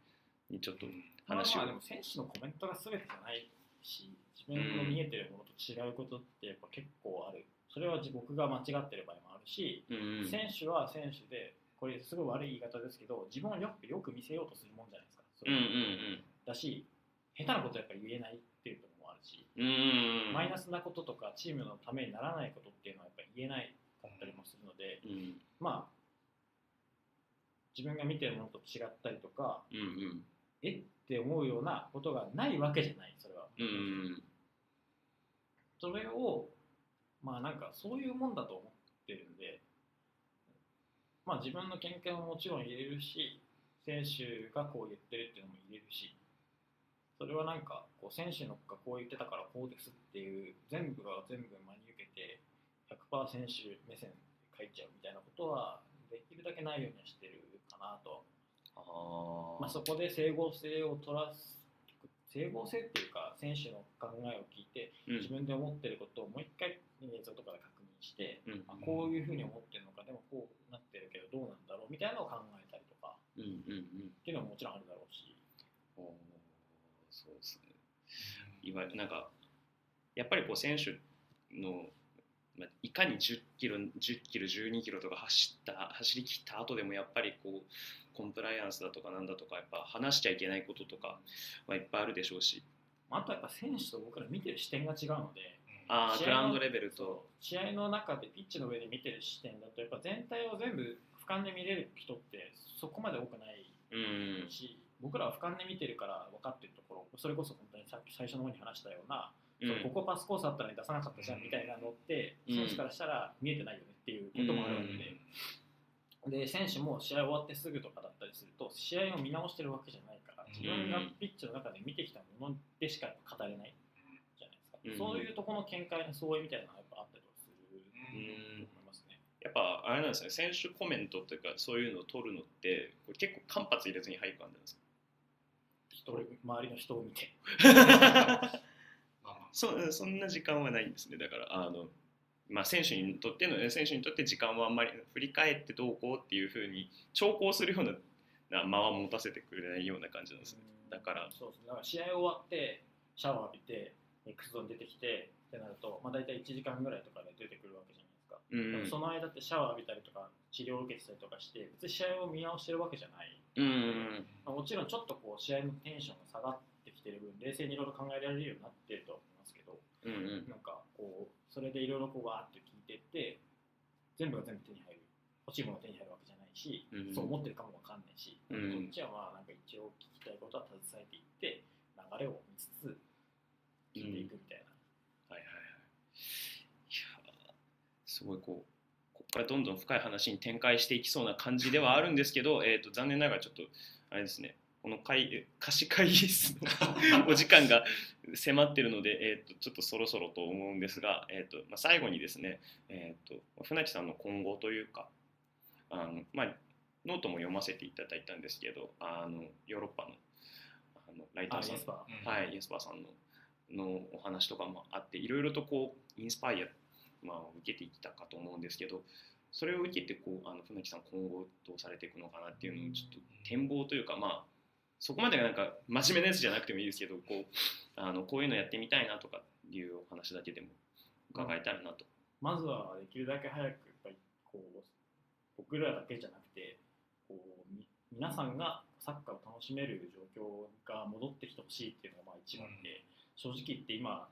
にちょっと話を、まあまあでも選手のコメントが全てじゃないし自分の見えてるものと違うことってやっぱ結構ある。それは自僕が間違ってる場合もあるし、うんうん。選手は選手でこれすごい悪い言い方ですけど自分をよくよく見せようとするもんじゃないですか。そうんだし下手なことやっぱり言えないっていうところもあるし、うんうん。マイナスなこととかチームのためにならないことっていうのはやっぱり言えないかったりもするので、うん。まあ自分が見てるものと違ったりとかうんうん。え？って思うようなことがないわけじゃないそれは、うんうん。それをまあなんかそういうもんだと思ってるんでまあ自分の見解ももちろん入れるし選手がこう言ってるっていうのも入れるしそれはなんかこう選手のがこう言ってたからこうですっていう全部が全部真に受けて100%選手目線で書いちゃうみたいなことはできるだけないようにはしてるかなと。はあー。まあ、そこで整合性を取らす整合性っていうか選手の考えを聞いてうん。自分で思ってることをもう一回映像とかで確認して、うん。あこういうふうに思ってるのかでもこうなってるけどどうなんだろうみたいなのを考えたりとかうんうんうん。っていうのももちろんあるだろうし。おーそうですね。いわゆるなんかやっぱりこう選手の、まあ、いかに10キロ10キロ12キロとか走った走り切った後でもやっぱりこうコンプライアンスだとかなんだとかやっぱ話しちゃいけないこととかはいっぱいあるでしょうし。あとはやっぱ選手と僕ら見てる視点が違うのでグラウンドレベルと。試合の中でピッチの上で見てる視点だとやっぱ全体を全部俯瞰で見れる人ってそこまで多くないうん。し僕らは俯瞰で見てるから分かってるところそれこそ本当にさっき最初の方に話したような、うん。ここパスコースあったのに出さなかったじゃんみたいなのって、うん。選手からしたら見えてないよねっていうこともあるわけで、で選手も試合終わってすぐとかだったりすると試合を見直してるわけじゃないから自分がピッチの中で見てきたものでしか語れないじゃないですか、うん。そういうところの見解の相違みたいなのがやっぱあったりするうんと思いますね。やっぱあれなんですね。選手コメントというかそういうのを取るのって結構間髪入れずに入る感じなんですか？人周りの人を見て <laughs> まあまあそそんな時間はないんですね。だからあの、まあ、選手にとっての選手にとって時間はあんまり振り返ってどうこうっていうふうに長考するようなな間は持たせてくれないような感じなんですね。だからそうですね。だから試合終わってシャワー浴びてミックスゾーン出てきてってなると、まあ、大体1時間ぐらいとかで出てくるわけじゃないですか、うん。その間ってシャワー浴びたりとか治療を受けてたりとかして別に試合を見直してるわけじゃない、うんまあ、もちろんちょっとこう試合のテンションが下がってきてる分冷静にいろいろ考えられるようになってるとうんうん。なんかこうそれでいろいろこうわーって聞いてって全部が全部手に入る。欲しいものが手に入るわけじゃないし、うんそう思ってるかもわかんないし、うんこっちはまあなんか一応聞きたいことは携えていって流れを見つつ聞いていくみたいな、はいはいはい。いやーすごいこうここからどんどん深い話に展開していきそうな感じではあるんですけど、えー、と残念ながらちょっとあれですねこの会え貸し会議室のお時間が迫ってるので、えー、とちょっとそろそろと思うんですが、えーとまあ、最後にですね、えー、と船木さんの今後というかあの、まあ、ノートも読ませていただいたんですけどあのヨーロッパのあのライターさんあイエスパうんはい、イエスパーさんののお話とかもあっていろいろとこうインスパイア、まあ、受けてきたかと思うんですけどそれを受けてこうあの船木さん今後どうされていくのかなっていうのをちょっと展望というかまあそこまでなんか真面目なやつじゃなくてもいいですけどこうあのこういうのやってみたいなとかいうお話だけでも伺えたらなと。まずはできるだけ早くやっぱりこう僕らだけじゃなくてこうみ皆さんがサッカーを楽しめる状況が戻ってきてほしいっていうのがまあ一番で、正直言って今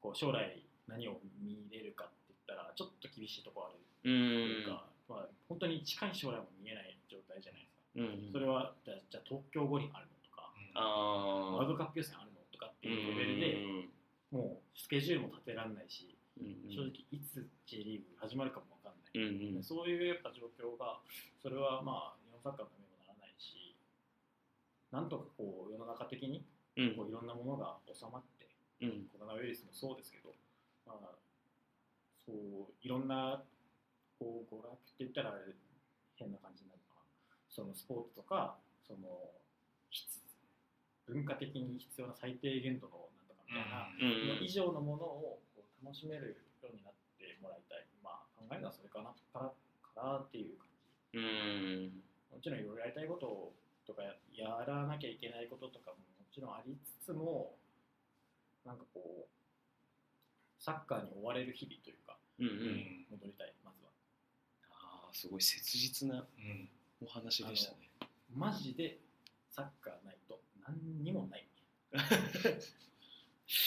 こう将来何を見れるかってったらちょっと厳しいところあるうといんうか、まあ、本当に近い将来も見えない状態じゃない。うんそれはじゃあじゃあ東京五輪あるのとか、あワールあドカップ予選あるのとかってうんいうレベルで、もうスケジュールも立てられないし、うん正直いつ J リーグ始まるかもわかんない。うんうん。そういうやっぱ状況が、それはまあ日本サッカーのためにもならないし、なんとかこう世の中的にうん。こういろんなものが収まって、うん。コロナウイルスもそうですけど、まあ、そういろんなこう娯楽って言ったら変な感じになるそのスポーツとかその必文化的に必要な最低限度のなんとかみたいな、うん。以上のものを楽しめるようになってもらいたい、まあ、考えるのはそれかなからからっていう感じ。うん。もちろんいろいろやりたいこととかややらなきゃいけないこととかももちろんありつつもなんかこうサッカーに追われる日々というかうんううん。ん戻りたいまずは。ああすごい切実なうんお話でしたね。マジでサッカーないと何にもない。<laughs> っ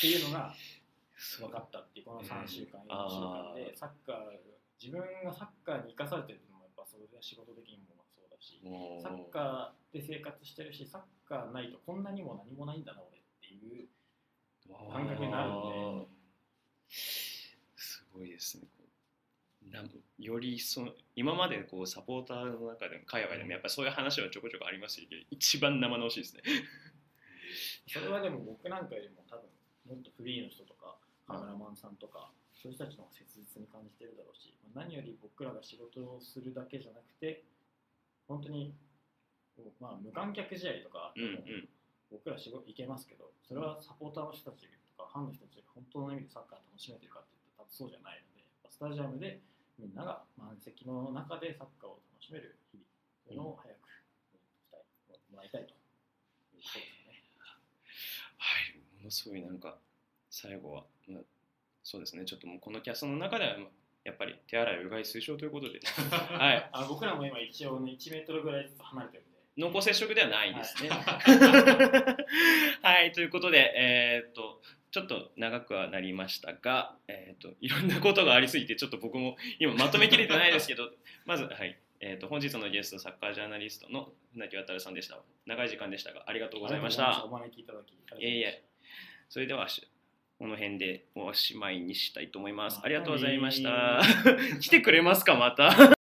ていうのが分かったっていう。この3週間、4週間でサッカー自分がサッカーに生かされてるのもやっぱそれは仕事的にもそうだしサッカーで生活してるしサッカーないとこんなにも何もないんだな俺っていう感覚になるんすごいですね。なんよりその今までこうサポーターの中でも海外でもやっぱりそういう話はちょこちょこありますし一番生々しいですね。<laughs> それはでも僕なんかよりも多分もっとフリーの人とかカメラマンさんとかそういう人たちの方が切実に感じてるだろうしまあ何より僕らが仕事をするだけじゃなくて本当にまあ無観客試合とかうんうん。僕ら仕事行けますけどそれはサポーターの人たちとかファンの人たちが本当の意味でサッカー楽しめてるかって言ったら多分そうじゃないのでスタジアムでみんなが満席の中でサッカーを楽しめる日々というのを早くしたいもらいたいということですね。はいものすごいなんか最後は、まあ、そうですねちょっともうこのキャストの中ではやっぱり手洗いうがい推奨ということではいあ僕らも今一応ね1メートルぐらいずつ離れてるんで。濃厚接触ではないですね。ははい、ということで、えーっと、ちょっと長くはなりましたが、えーっと、いろんなことがありすぎて、ちょっと僕も今まとめきれてないですけど、<laughs> まず、はい、えーっと、本日のゲスト、サッカージャーナリストの船木渉さんでした。長い時間でしたが、ありがとうございました。お招きいただき。いえいえそれでは、しこの辺でおしまいにしたいと思います。ありがとうございました。<laughs> 来てくれますか、また。